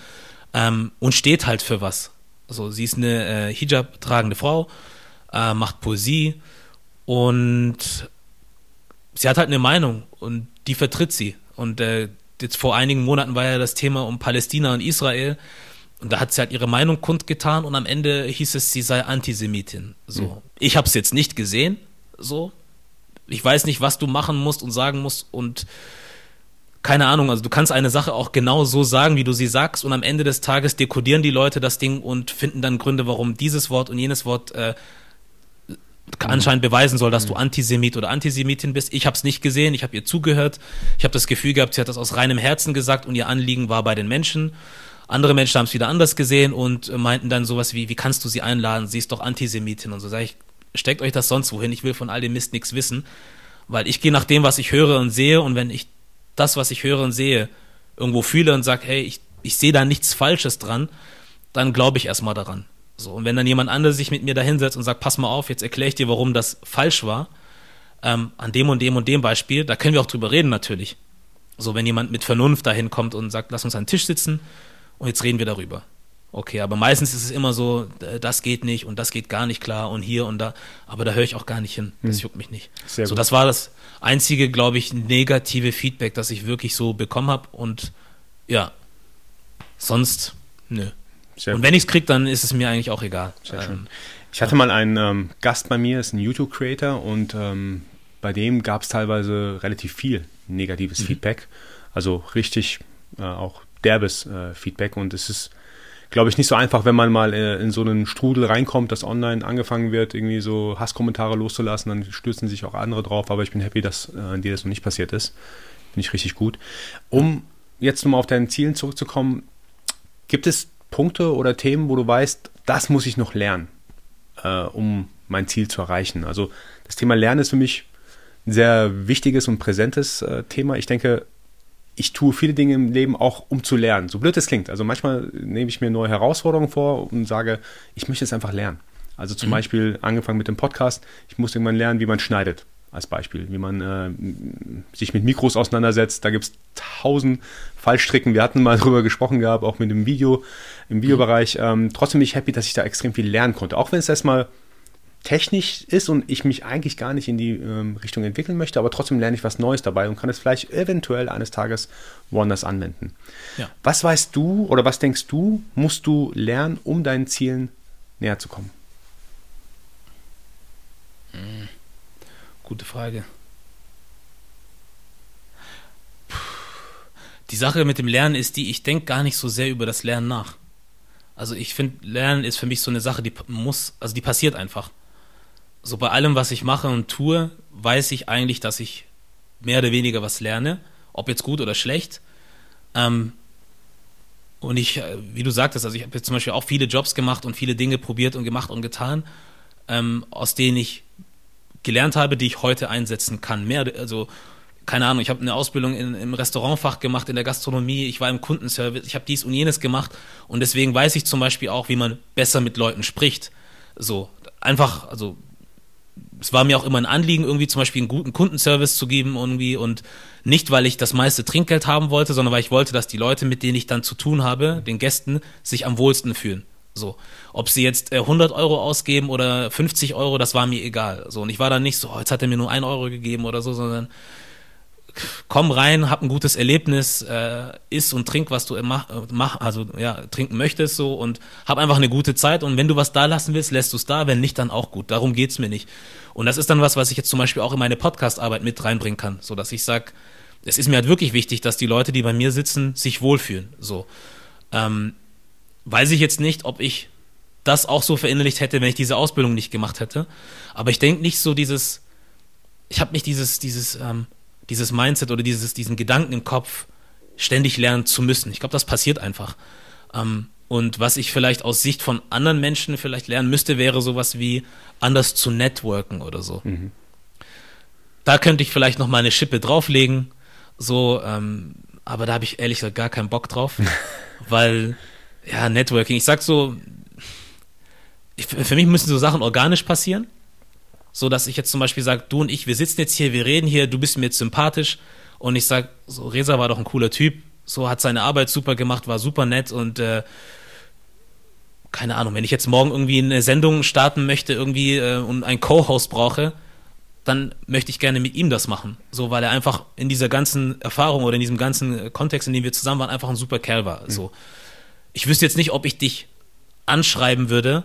Ähm, und steht halt für was. Also sie ist eine äh, Hijab tragende Frau, äh, macht Poesie und sie hat halt eine Meinung und die vertritt sie. Und äh, jetzt vor einigen Monaten war ja das Thema um Palästina und Israel. Und da hat sie halt ihre Meinung kundgetan und am Ende hieß es, sie sei Antisemitin. So. Mhm. Ich habe es jetzt nicht gesehen. So. Ich weiß nicht, was du machen musst und sagen musst und keine Ahnung, also du kannst eine Sache auch genau so sagen, wie du sie sagst, und am Ende des Tages dekodieren die Leute das Ding und finden dann Gründe, warum dieses Wort und jenes Wort äh, anscheinend beweisen soll, dass du mhm. Antisemit oder Antisemitin bist. Ich habe es nicht gesehen, ich habe ihr zugehört. Ich habe das Gefühl gehabt, sie hat das aus reinem Herzen gesagt und ihr Anliegen war bei den Menschen. Andere Menschen haben es wieder anders gesehen und meinten dann sowas wie, wie kannst du sie einladen? Sie ist doch Antisemitin und so. Sag ich, steckt euch das sonst wohin? Ich will von all dem Mist nichts wissen, weil ich gehe nach dem, was ich höre und sehe und wenn ich das, was ich höre und sehe, irgendwo fühle und sage, hey, ich, ich sehe da nichts Falsches dran, dann glaube ich erstmal daran. So, und wenn dann jemand anderes sich mit mir da hinsetzt und sagt, pass mal auf, jetzt erkläre ich dir, warum das falsch war, ähm, an dem und dem und dem Beispiel, da können wir auch drüber reden natürlich. So, wenn jemand mit Vernunft dahin kommt und sagt, lass uns an den Tisch sitzen und jetzt reden wir darüber. Okay, aber meistens ist es immer so, das geht nicht und das geht gar nicht klar und hier und da, aber da höre ich auch gar nicht hin. Das hm. juckt mich nicht. Sehr so, gut. das war das einzige, glaube ich, negative Feedback, das ich wirklich so bekommen habe und ja, sonst, nö. Sehr und wenn ich es kriege, dann ist es mir eigentlich auch egal. Sehr schön. Ähm, ich hatte mal einen ähm, Gast bei mir, ist ein YouTube-Creator und ähm, bei dem gab es teilweise relativ viel negatives mhm. Feedback. Also richtig äh, auch derbes äh, Feedback und es ist glaube ich, nicht so einfach, wenn man mal äh, in so einen Strudel reinkommt, dass online angefangen wird, irgendwie so Hasskommentare loszulassen, dann stürzen sich auch andere drauf, aber ich bin happy, dass äh, dir das noch nicht passiert ist. Finde ich richtig gut. Um jetzt nochmal auf deinen Zielen zurückzukommen, gibt es Punkte oder Themen, wo du weißt, das muss ich noch lernen, äh, um mein Ziel zu erreichen? Also das Thema Lernen ist für mich ein sehr wichtiges und präsentes äh, Thema. Ich denke, ich tue viele Dinge im Leben auch, um zu lernen. So blöd es klingt. Also manchmal nehme ich mir neue Herausforderungen vor und sage, ich möchte es einfach lernen. Also zum mhm. Beispiel angefangen mit dem Podcast. Ich muss irgendwann lernen, wie man schneidet. Als Beispiel, wie man äh, sich mit Mikros auseinandersetzt. Da gibt es tausend Fallstricken. Wir hatten mal darüber gesprochen gehabt, auch mit dem Video, im Videobereich. Ähm, trotzdem bin ich happy, dass ich da extrem viel lernen konnte. Auch wenn es erstmal technisch ist und ich mich eigentlich gar nicht in die ähm, Richtung entwickeln möchte, aber trotzdem lerne ich was Neues dabei und kann es vielleicht eventuell eines Tages woanders anwenden. Ja. Was weißt du oder was denkst du, musst du lernen, um deinen Zielen näher zu kommen? Gute Frage. Die Sache mit dem Lernen ist die, ich denke gar nicht so sehr über das Lernen nach. Also ich finde, Lernen ist für mich so eine Sache, die muss, also die passiert einfach so bei allem, was ich mache und tue, weiß ich eigentlich, dass ich mehr oder weniger was lerne, ob jetzt gut oder schlecht. Ähm, und ich, äh, wie du sagtest, also ich habe jetzt zum Beispiel auch viele Jobs gemacht und viele Dinge probiert und gemacht und getan, ähm, aus denen ich gelernt habe, die ich heute einsetzen kann. Mehr, also keine Ahnung, ich habe eine Ausbildung in, im Restaurantfach gemacht, in der Gastronomie, ich war im Kundenservice, ich habe dies und jenes gemacht und deswegen weiß ich zum Beispiel auch, wie man besser mit Leuten spricht. So, einfach, also es war mir auch immer ein Anliegen, irgendwie zum Beispiel einen guten Kundenservice zu geben irgendwie und nicht, weil ich das meiste Trinkgeld haben wollte, sondern weil ich wollte, dass die Leute, mit denen ich dann zu tun habe, den Gästen, sich am wohlsten fühlen. So. Ob sie jetzt 100 äh, Euro ausgeben oder 50 Euro, das war mir egal. So. Und ich war dann nicht so, oh, jetzt hat er mir nur ein Euro gegeben oder so, sondern komm rein, hab ein gutes Erlebnis, äh, iss und trink, was du mach, mach, also ja, trinken möchtest so und hab einfach eine gute Zeit und wenn du was da lassen willst, lässt du es da, wenn nicht, dann auch gut. Darum geht's mir nicht. Und das ist dann was, was ich jetzt zum Beispiel auch in meine Podcast-Arbeit mit reinbringen kann, so dass ich sag, es ist mir halt wirklich wichtig, dass die Leute, die bei mir sitzen, sich wohlfühlen. So ähm, weiß ich jetzt nicht, ob ich das auch so verinnerlicht hätte, wenn ich diese Ausbildung nicht gemacht hätte. Aber ich denke nicht so dieses, ich habe nicht dieses, dieses ähm, dieses Mindset oder dieses, diesen Gedanken im Kopf ständig lernen zu müssen. Ich glaube, das passiert einfach. Ähm, und was ich vielleicht aus Sicht von anderen Menschen vielleicht lernen müsste, wäre sowas wie anders zu networken oder so. Mhm. Da könnte ich vielleicht noch mal eine Schippe drauflegen, so, ähm, aber da habe ich ehrlich gesagt gar keinen Bock drauf, weil ja Networking. Ich sag so, ich, für mich müssen so Sachen organisch passieren so dass ich jetzt zum Beispiel sage, du und ich, wir sitzen jetzt hier, wir reden hier, du bist mir jetzt sympathisch und ich sage, so Reza war doch ein cooler Typ, so hat seine Arbeit super gemacht, war super nett und äh, keine Ahnung, wenn ich jetzt morgen irgendwie eine Sendung starten möchte irgendwie äh, und einen Co-Host brauche, dann möchte ich gerne mit ihm das machen. So, weil er einfach in dieser ganzen Erfahrung oder in diesem ganzen Kontext, in dem wir zusammen waren, einfach ein super Kerl war. Mhm. So. Ich wüsste jetzt nicht, ob ich dich anschreiben würde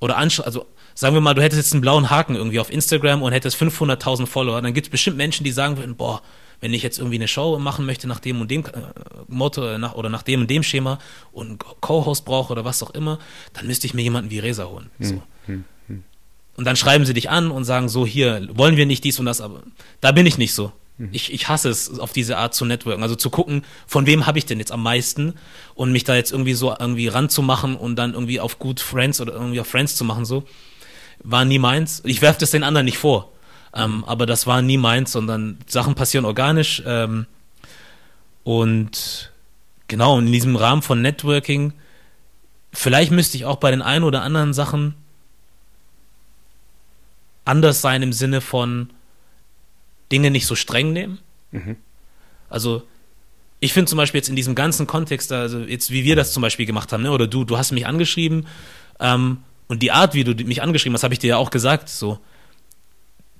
oder anschreiben, also sagen wir mal, du hättest jetzt einen blauen Haken irgendwie auf Instagram und hättest 500.000 Follower, dann gibt es bestimmt Menschen, die sagen würden, boah, wenn ich jetzt irgendwie eine Show machen möchte nach dem und dem äh, Motto äh, nach, oder nach dem und dem Schema und einen Co-Host brauche oder was auch immer, dann müsste ich mir jemanden wie Resa holen. Hm, so. Hm, hm, Und dann schreiben sie dich an und sagen so, hier, wollen wir nicht dies und das, aber da bin ich nicht so. Mhm. Ich, ich hasse es, auf diese Art zu networken. Also zu gucken, von wem habe ich denn jetzt am meisten und mich da jetzt irgendwie so irgendwie ranzumachen und dann irgendwie auf Good Friends oder irgendwie auf Friends zu machen, so, war nie meins. Ich werfe das den anderen nicht vor. Ähm, aber das war nie meins, sondern Sachen passieren organisch. Ähm, und genau, in diesem Rahmen von Networking, vielleicht müsste ich auch bei den ein oder anderen Sachen anders sein im Sinne von Dinge nicht so streng nehmen. Mhm. Also ich finde zum Beispiel jetzt in diesem ganzen Kontext, also jetzt wie wir das zum Beispiel gemacht haben, ne, oder du, du hast mich angeschrieben ähm, und die Art, wie du mich angeschrieben hast, habe ich dir ja auch gesagt, so,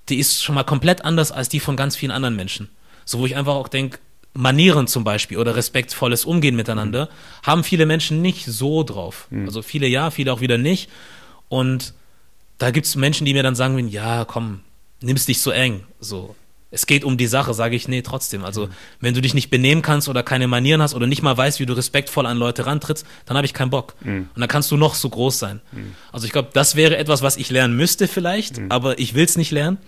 die ist schon mal komplett anders als die von ganz vielen anderen Menschen. So, wo ich einfach auch denke, Manieren zum Beispiel oder respektvolles Umgehen miteinander mhm. haben viele Menschen nicht so drauf. Mhm. Also viele ja, viele auch wieder nicht. Und da gibt es Menschen, die mir dann sagen, ja, komm, nimm's dich so eng. So, es geht um die Sache, sage ich, nee, trotzdem. Also, mhm. wenn du dich nicht benehmen kannst oder keine Manieren hast oder nicht mal weißt, wie du respektvoll an Leute rantrittst, dann habe ich keinen Bock. Mhm. Und dann kannst du noch so groß sein. Mhm. Also, ich glaube, das wäre etwas, was ich lernen müsste vielleicht, mhm. aber ich will es nicht lernen.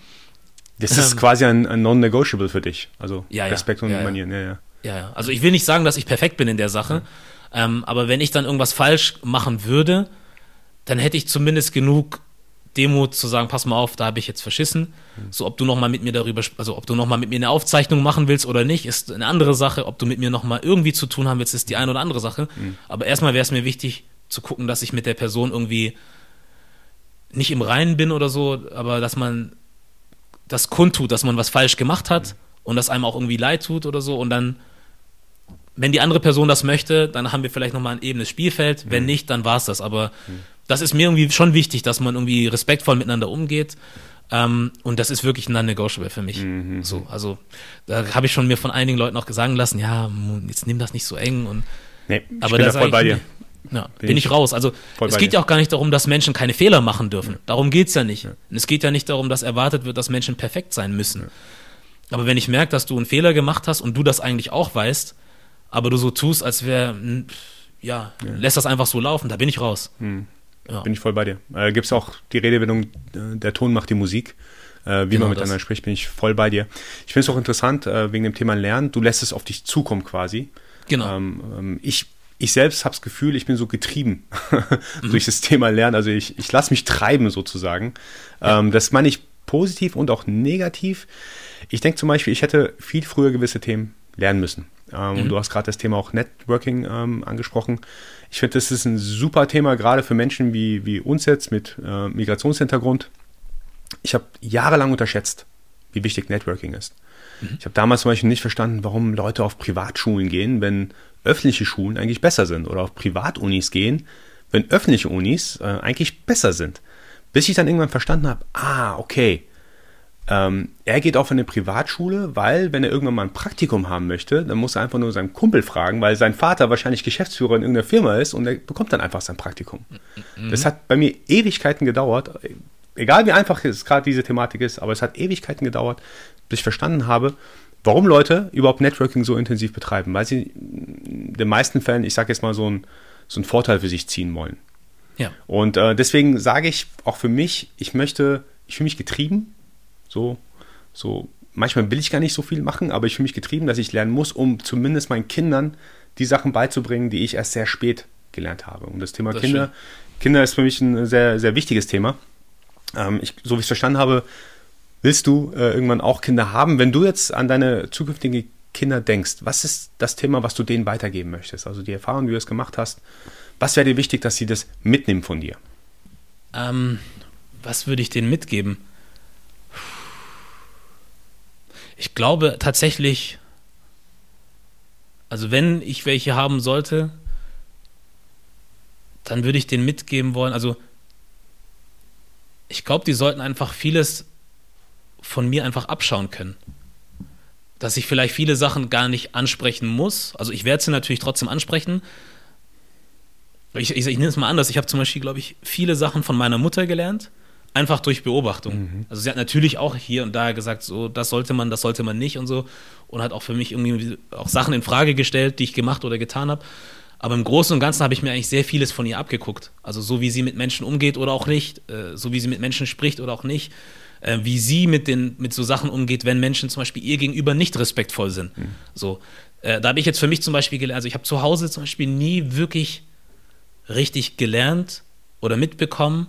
Das ist ähm, quasi ein, ein Non-Negotiable für dich. Also, ja, Respekt ja, und ja, Manieren, ja, ja. Ja, ja. Also, ich will nicht sagen, dass ich perfekt bin in der Sache, ähm, aber wenn ich dann irgendwas falsch machen würde, dann hätte ich zumindest genug Demut zu sagen, pass mal auf, da habe ich jetzt verschissen. So, ob du noch mal mit mir darüber, also ob du noch mal mit mir eine Aufzeichnung machen willst oder nicht, ist eine andere Sache. Ob du mit mir noch mal irgendwie zu tun haben willst, ist die eine oder andere Sache. Mhm. Aber erstmal wäre es mir wichtig zu gucken, dass ich mit der Person irgendwie nicht im Reinen bin oder so, aber dass man das kundtut, dass man was falsch gemacht hat mhm. und dass einem auch irgendwie leid tut oder so und dann wenn die andere Person das möchte, dann haben wir vielleicht nochmal ein ebenes Spielfeld. Wenn mhm. nicht, dann war es das. Aber mhm das ist mir irgendwie schon wichtig, dass man irgendwie respektvoll miteinander umgeht. Ähm, und das ist wirklich ein non-negotiable für mich. Mhm. So, also da habe ich schon mir von einigen Leuten auch sagen lassen, ja, jetzt nimm das nicht so eng. Und, nee, ich aber bin da voll bei dir. Ja, bin, bin ich, raus. Also es geht ja auch gar nicht darum, dass Menschen keine Fehler machen dürfen. Darum geht es ja nicht. Ja. Und es geht ja nicht darum, dass erwartet wird, dass Menschen perfekt sein müssen. Ja. Aber wenn ich merke, dass du einen Fehler gemacht hast und du das eigentlich auch weißt, aber du so tust, als wäre, ja, lässt das einfach so laufen, da bin ich raus. Hm. Ja. Bin ich voll bei dir. Äh, Gibt es auch die Redewendung, äh, der Ton macht die Musik. Äh, wie genau man miteinander das. spricht, bin ich voll bei dir. Ich finde es auch interessant, äh, wegen dem Thema Lernen, du lässt es auf dich zukommen quasi. Genau. Ähm, ähm ich, ich selbst habe das Gefühl, ich bin so getrieben mhm. durch das Thema Lernen. Also ich, ich lasse mich treiben sozusagen. Ja. Ähm, das meine ich positiv und auch negativ. Ich denke zum Beispiel, ich hätte viel früher gewisse Themen lernen müssen. Ähm, mhm. Du hast gerade das Thema auch Networking ähm, angesprochen. Ich finde, das ist ein super Thema, gerade für Menschen wie, wie uns jetzt mit äh, Migrationshintergrund. Ich habe jahrelang unterschätzt, wie wichtig Networking ist. Mhm. Ich habe damals zum Beispiel nicht verstanden, warum Leute auf Privatschulen gehen, wenn öffentliche Schulen eigentlich besser sind oder auf Privatunis gehen, wenn öffentliche Unis äh, eigentlich besser sind. Bis ich dann irgendwann verstanden habe, ah, okay, ähm, er geht auf eine Privatschule, weil, wenn er irgendwann mal ein Praktikum haben möchte, dann muss er einfach nur seinen Kumpel fragen, weil sein Vater wahrscheinlich Geschäftsführer in irgendeiner Firma ist und er bekommt dann einfach sein Praktikum. Mhm. Das hat bei mir Ewigkeiten gedauert, egal wie einfach es gerade diese Thematik ist, aber es hat Ewigkeiten gedauert, bis ich verstanden habe, warum Leute überhaupt Networking so intensiv betreiben, weil sie in den meisten Fällen, ich sage jetzt mal, so einen, so einen Vorteil für sich ziehen wollen. Ja. Und äh, deswegen sage ich auch für mich, ich möchte, ich fühle mich getrieben so, so, manchmal will ich gar nicht so viel machen, aber ich fühle mich getrieben, dass ich lernen muss, um zumindest meinen Kindern die Sachen beizubringen, die ich erst sehr spät gelernt habe. Und das Thema das Kinder, Kinder ist für mich ein sehr, sehr wichtiges Thema. Ähm, ich, so wie ich es verstanden habe, willst du äh, irgendwann auch Kinder haben. Wenn du jetzt an deine zukünftigen Kinder denkst, was ist das Thema, was du denen weitergeben möchtest? Also die Erfahrung, die du es gemacht hast, was wäre dir wichtig, dass sie das mitnehmen von dir? Ähm, was würde ich denen mitgeben? Ich glaube tatsächlich, also wenn ich welche haben sollte, dann würde ich den mitgeben wollen. Also ich glaube, die sollten einfach vieles von mir einfach abschauen können. Dass ich vielleicht viele Sachen gar nicht ansprechen muss. Also ich werde sie natürlich trotzdem ansprechen. Ich, ich, ich nehme es mal anders. Ich habe zum Beispiel, glaube ich, viele Sachen von meiner Mutter gelernt einfach durch Beobachtung. Mhm. Also sie hat natürlich auch hier und da gesagt, so das sollte man, das sollte man nicht und so und hat auch für mich irgendwie auch Sachen in Frage gestellt, die ich gemacht oder getan habe. Aber im Großen und Ganzen habe ich mir eigentlich sehr vieles von ihr abgeguckt. Also so wie sie mit Menschen umgeht oder auch nicht, äh, so wie sie mit Menschen spricht oder auch nicht. äh, wie sie mit, den, mit so Sachen umgeht, wenn Menschen zum Beispiel ihr gegenüber nicht respektvoll sind. Mhm. So, äh, da habe ich jetzt für mich zum Beispiel gelernt, also ich habe zu Hause zum Beispiel nie wirklich richtig gelernt oder mitbekommen,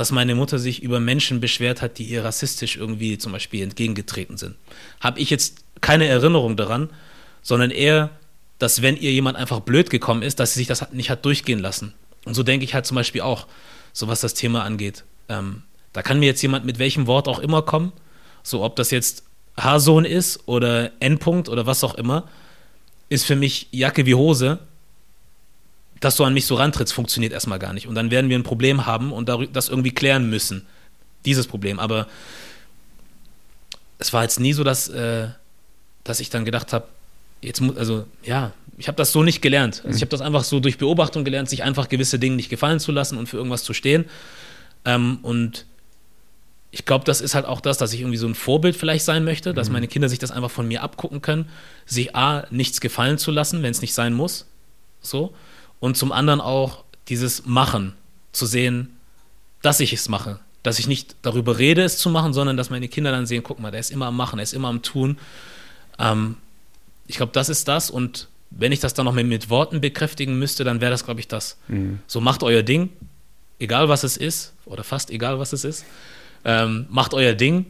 dass meine Mutter sich über Menschen beschwert hat, die ihr rassistisch irgendwie zum Beispiel entgegengetreten sind. Habe ich jetzt keine Erinnerung daran, sondern eher, dass wenn ihr jemand einfach blöd gekommen ist, dass sie sich das nicht hat durchgehen lassen. Und so denke ich halt zum Beispiel auch, so was das Thema angeht. Ähm, da kann mir jetzt jemand mit welchem Wort auch immer kommen, so ob das jetzt Haarsohn ist oder Endpunkt oder was auch immer, ist für mich Jacke wie Hose dass du an mich so rantrittst, funktioniert erstmal gar nicht. Und dann werden wir ein Problem haben und das irgendwie klären müssen. Dieses Problem. Aber es war jetzt nie so, dass, äh, dass ich dann gedacht habe, jetzt muss, also ja, ich habe das so nicht gelernt. Also ich habe das einfach so durch Beobachtung gelernt, sich einfach gewisse Dinge nicht gefallen zu lassen und für irgendwas zu stehen. Ähm, und ich glaube, das ist halt auch das, dass ich irgendwie so ein Vorbild vielleicht sein möchte, dass mhm. meine Kinder sich das einfach von mir abgucken können, sich A, nichts gefallen zu lassen, wenn es nicht sein muss. So und zum anderen auch dieses Machen, zu sehen, dass ich es mache. Dass ich nicht darüber rede, es zu machen, sondern dass meine Kinder dann sehen, guck mal, der ist immer am Machen, er ist immer am Tun. Ähm, ich glaube, das ist das und wenn ich das dann noch mit, mit Worten bekräftigen müsste, dann wäre das, glaube ich, das. Mhm. So macht euer Ding, egal was es ist, oder fast egal was es ist. Ähm, macht euer Ding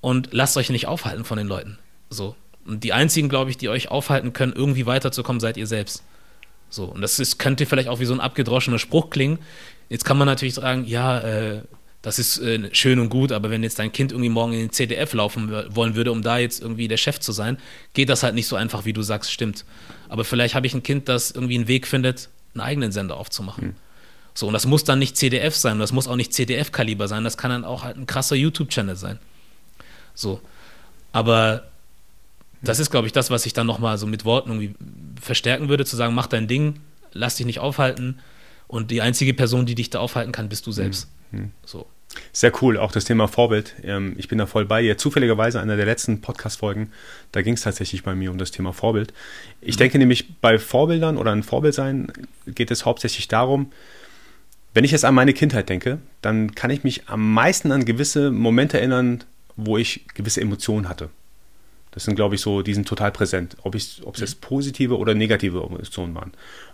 und lasst euch nicht aufhalten von den Leuten. So. Und die einzigen, glaube ich, die euch aufhalten können, irgendwie weiterzukommen, seid ihr selbst. So, und das ist, könnte vielleicht auch wie so ein abgedroschener Spruch klingen. Jetzt kann man natürlich sagen, ja, äh, das ist äh, schön und gut, aber wenn jetzt dein Kind irgendwie morgen in den CDF laufen wollen würde, um da jetzt irgendwie der Chef zu sein, geht das halt nicht so einfach, wie du sagst, stimmt. Aber vielleicht habe ich ein Kind, das irgendwie einen Weg findet, einen eigenen Sender aufzumachen. Hm. So, und das muss dann nicht CDF sein, das muss auch nicht CDF-Kaliber sein, das kann dann auch halt ein krasser YouTube-Channel sein. So. Aber das ist, glaube ich, das, was ich dann nochmal so mit Worten irgendwie verstärken würde, zu sagen, mach dein Ding, lass dich nicht aufhalten und die einzige Person, die dich da aufhalten kann, bist du selbst. Mhm. So. Sehr cool, auch das Thema Vorbild. Ähm, ich bin da voll bei dir. Zufälligerweise einer der letzten Podcast-Folgen, da ging es tatsächlich bei mir um das Thema Vorbild. Ich mhm. denke nämlich, bei Vorbildern oder ein Vorbild sein geht es hauptsächlich darum, wenn ich jetzt an meine Kindheit denke, dann kann ich mich am meisten an gewisse Momente erinnern, wo ich gewisse Emotionen hatte. Das sind, glaube ich, so, die sind total präsent, ob, es jetzt positive oder negative Emotionen waren.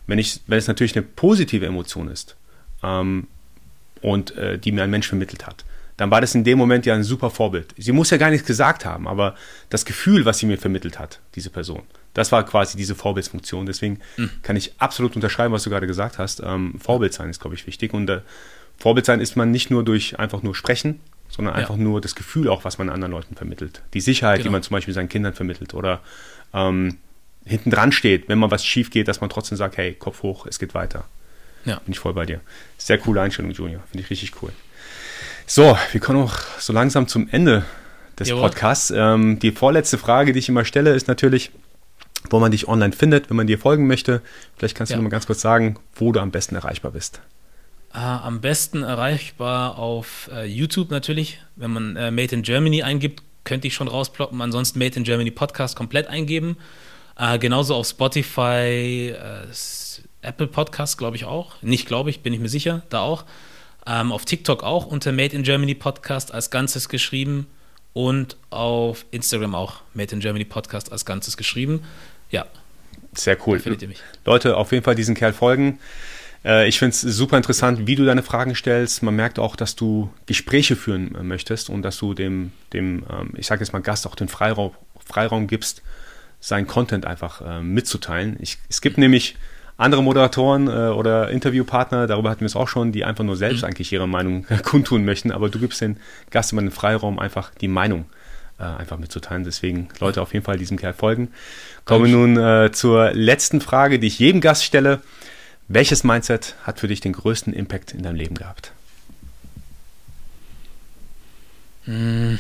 Wenn, ich, wenn es natürlich eine positive Emotion ist ähm, und äh, die mir ein Mensch vermittelt hat, dann war das in dem Moment ja ein super Vorbild. Sie muss ja gar nichts gesagt haben, aber das Gefühl, was sie mir vermittelt hat, diese Person, das war quasi diese Vorbildsfunktion. Deswegen mhm. kann ich absolut unterschreiben, was du gerade gesagt hast. Ähm, Vorbild sein ist, glaube ich, wichtig. Und äh, Vorbild sein ist man nicht nur durch einfach nur sprechen, sondern einfach ja. nur das Gefühl auch, was man anderen Leuten vermittelt. Die Sicherheit, genau. die man zum Beispiel seinen Kindern vermittelt oder ähm, hinten dran steht, wenn mal was schief geht, dass man trotzdem sagt, hey, Kopf hoch, es geht weiter. Ja. Bin ich voll bei dir. Sehr coole Einstellung, Junior. Finde ich richtig cool. So, wir kommen auch so langsam zum Ende des Jawohl. Podcasts. Ähm, die vorletzte Frage, die ich immer stelle, ist natürlich, wo man dich online findet, wenn man dir folgen möchte. Vielleicht kannst du ja. noch mal ganz kurz sagen, wo du am besten erreichbar bist. Äh, am besten erreichbar auf äh, YouTube natürlich. Wenn man äh, Made in Germany eingibt, könnte ich schon rausploppen. Ansonsten Made in Germany Podcast komplett eingeben. Äh, genauso auf Spotify, äh, Apple Podcast, glaube ich auch. Nicht glaube ich, bin ich mir sicher, da auch. Ähm, auf TikTok auch unter Made in Germany Podcast als Ganzes geschrieben. Und auf Instagram auch Made in Germany Podcast als Ganzes geschrieben. Ja. Sehr cool. findet ihr mich. Leute, auf jeden Fall diesen Kerl folgen. Äh, ich finde es super interessant, wie du deine Fragen stellst. Man merkt auch, dass du Gespräche führen äh, möchtest und dass du dem, dem ähm, ich sage jetzt mal Gast, auch den Freiraum, Freiraum gibst, seinen Content einfach äh, mitzuteilen. Ich, es gibt nämlich andere Moderatoren äh, oder Interviewpartner, darüber hatten wir es auch schon, die einfach nur selbst mhm. eigentlich ihre Meinung kundtun möchten, aber du gibst den Gast immer den Freiraum, einfach die Meinung äh, einfach mitzuteilen. Deswegen, Leute, auf jeden Fall diesem Kerl folgen. Kommen wir nun äh, zur letzten Frage, die ich jedem Gast stelle. Welches Mindset hat für dich den größten Impact in deinem Leben gehabt? Hm.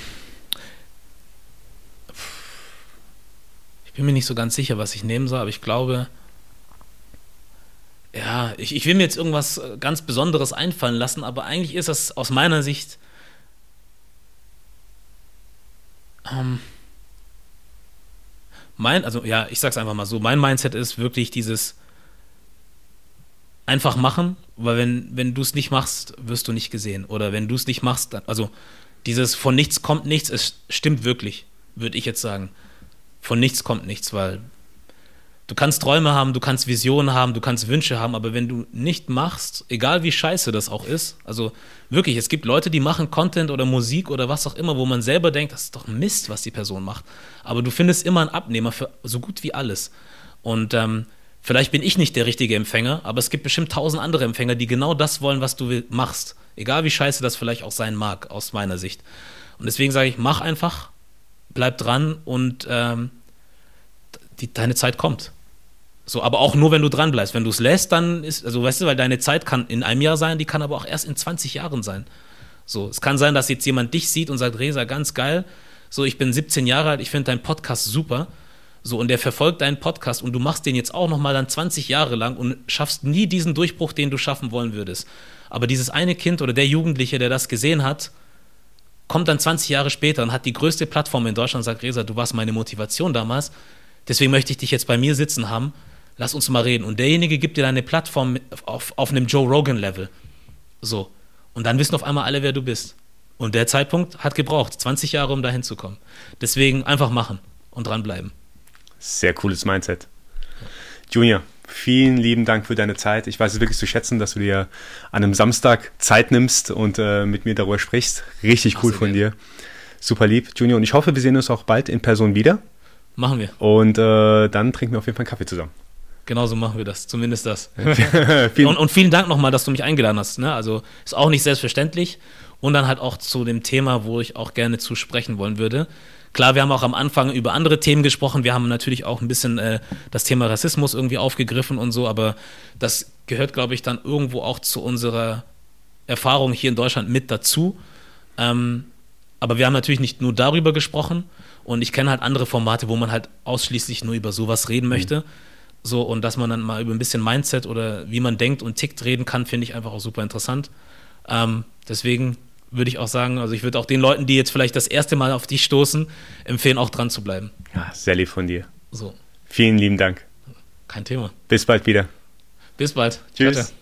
Ich bin mir nicht so ganz sicher, was ich nehmen soll, aber ich glaube, ja, ich, ich will mir jetzt irgendwas äh, ganz Besonderes einfallen lassen, aber eigentlich ist das aus meiner Sicht ähm, mein, also ja, ich sag's einfach mal so, mein Mindset ist wirklich dieses einfach machen, weil wenn, wenn du es nicht machst, wirst du nicht gesehen. Oder wenn du es nicht machst, dann, also dieses von nichts kommt nichts, es stimmt wirklich, würde ich jetzt sagen. Von nichts kommt nichts, weil du kannst Träume haben, du kannst Visionen haben, du kannst Wünsche haben, aber wenn du nicht machst, egal wie scheiße das auch ist, also wirklich, es gibt Leute, die machen Content oder Musik oder was auch immer, wo man selber denkt, das ist doch Mist, was die Person macht. Aber du findest immer einen Abnehmer für so gut wie alles. Und ähm, vielleicht bin ich nicht der richtige Empfänger, aber es gibt bestimmt tausend andere Empfänger, die genau das wollen, was du machst. Egal wie scheiße das vielleicht auch sein mag, aus meiner Sicht. Und deswegen sage ich, mach einfach, bleib dran und ähm, die, deine Zeit kommt. So, aber auch nur, wenn du dran bleibst. Wenn du es lässt, dann ist, also weißt du, weil deine Zeit kann in einem Jahr sein, die kann aber auch erst in 20 Jahren sein. So, es kann sein, dass jetzt jemand dich sieht und sagt, Resa, ganz geil. So, ich bin 17 Jahre alt, ich finde deinen Podcast super. So, und der verfolgt deinen Podcast und du machst den jetzt auch nochmal dann 20 Jahre lang und schaffst nie diesen Durchbruch, den du schaffen wollen würdest. Aber dieses eine Kind oder der Jugendliche, der das gesehen hat, kommt dann 20 Jahre später und hat die größte Plattform in Deutschland und sagt, Resa, du warst meine Motivation damals, deswegen möchte ich dich jetzt bei mir sitzen haben, lass uns mal reden. Und derjenige gibt dir deine Plattform auf, auf einem Joe Rogan-Level. So. Und dann wissen auf einmal alle, wer du bist. Und der Zeitpunkt hat gebraucht, 20 Jahre, um dahin zu kommen. Deswegen einfach machen und dranbleiben. Sehr cooles Mindset. Junior, vielen lieben Dank für deine Zeit. Ich weiß es wirklich zu schätzen, dass du dir an einem Samstag Zeit nimmst und äh, mit mir darüber sprichst. Richtig cool von dir. Super lieb, Junior. Und ich hoffe, wir sehen uns auch bald in Person wieder. Machen wir. Und äh, dann trinken wir auf jeden Fall einen Kaffee zusammen. Genauso machen wir das, zumindest das. und, und, vielen Dank nochmal, dass du mich eingeladen hast. Ne? Also ist auch nicht selbstverständlich. Und dann halt auch zu dem Thema, wo ich auch gerne zu sprechen wollen würde. Klar, wir haben auch am Anfang über andere Themen gesprochen. Wir haben natürlich auch ein bisschen äh, das Thema Rassismus irgendwie aufgegriffen und so, aber das gehört, glaube ich, dann irgendwo auch zu unserer Erfahrung hier in Deutschland mit dazu. Ähm, aber wir haben natürlich nicht nur darüber gesprochen und ich kenne halt andere Formate, wo man halt ausschließlich nur über sowas reden mhm. möchte. Mhm. So, und dass man dann mal über ein bisschen Mindset oder wie man denkt und tickt reden kann, finde ich einfach auch super interessant. Ähm, deswegen würde ich auch sagen, also ich würde auch den Leuten, die jetzt vielleicht das erste Mal auf dich stoßen, empfehlen, auch dran zu bleiben. Ja, sehr lieb von dir. So. Vielen lieben Dank. Kein Thema. Bis bald wieder. Bis bald. Tschüss. Ciao,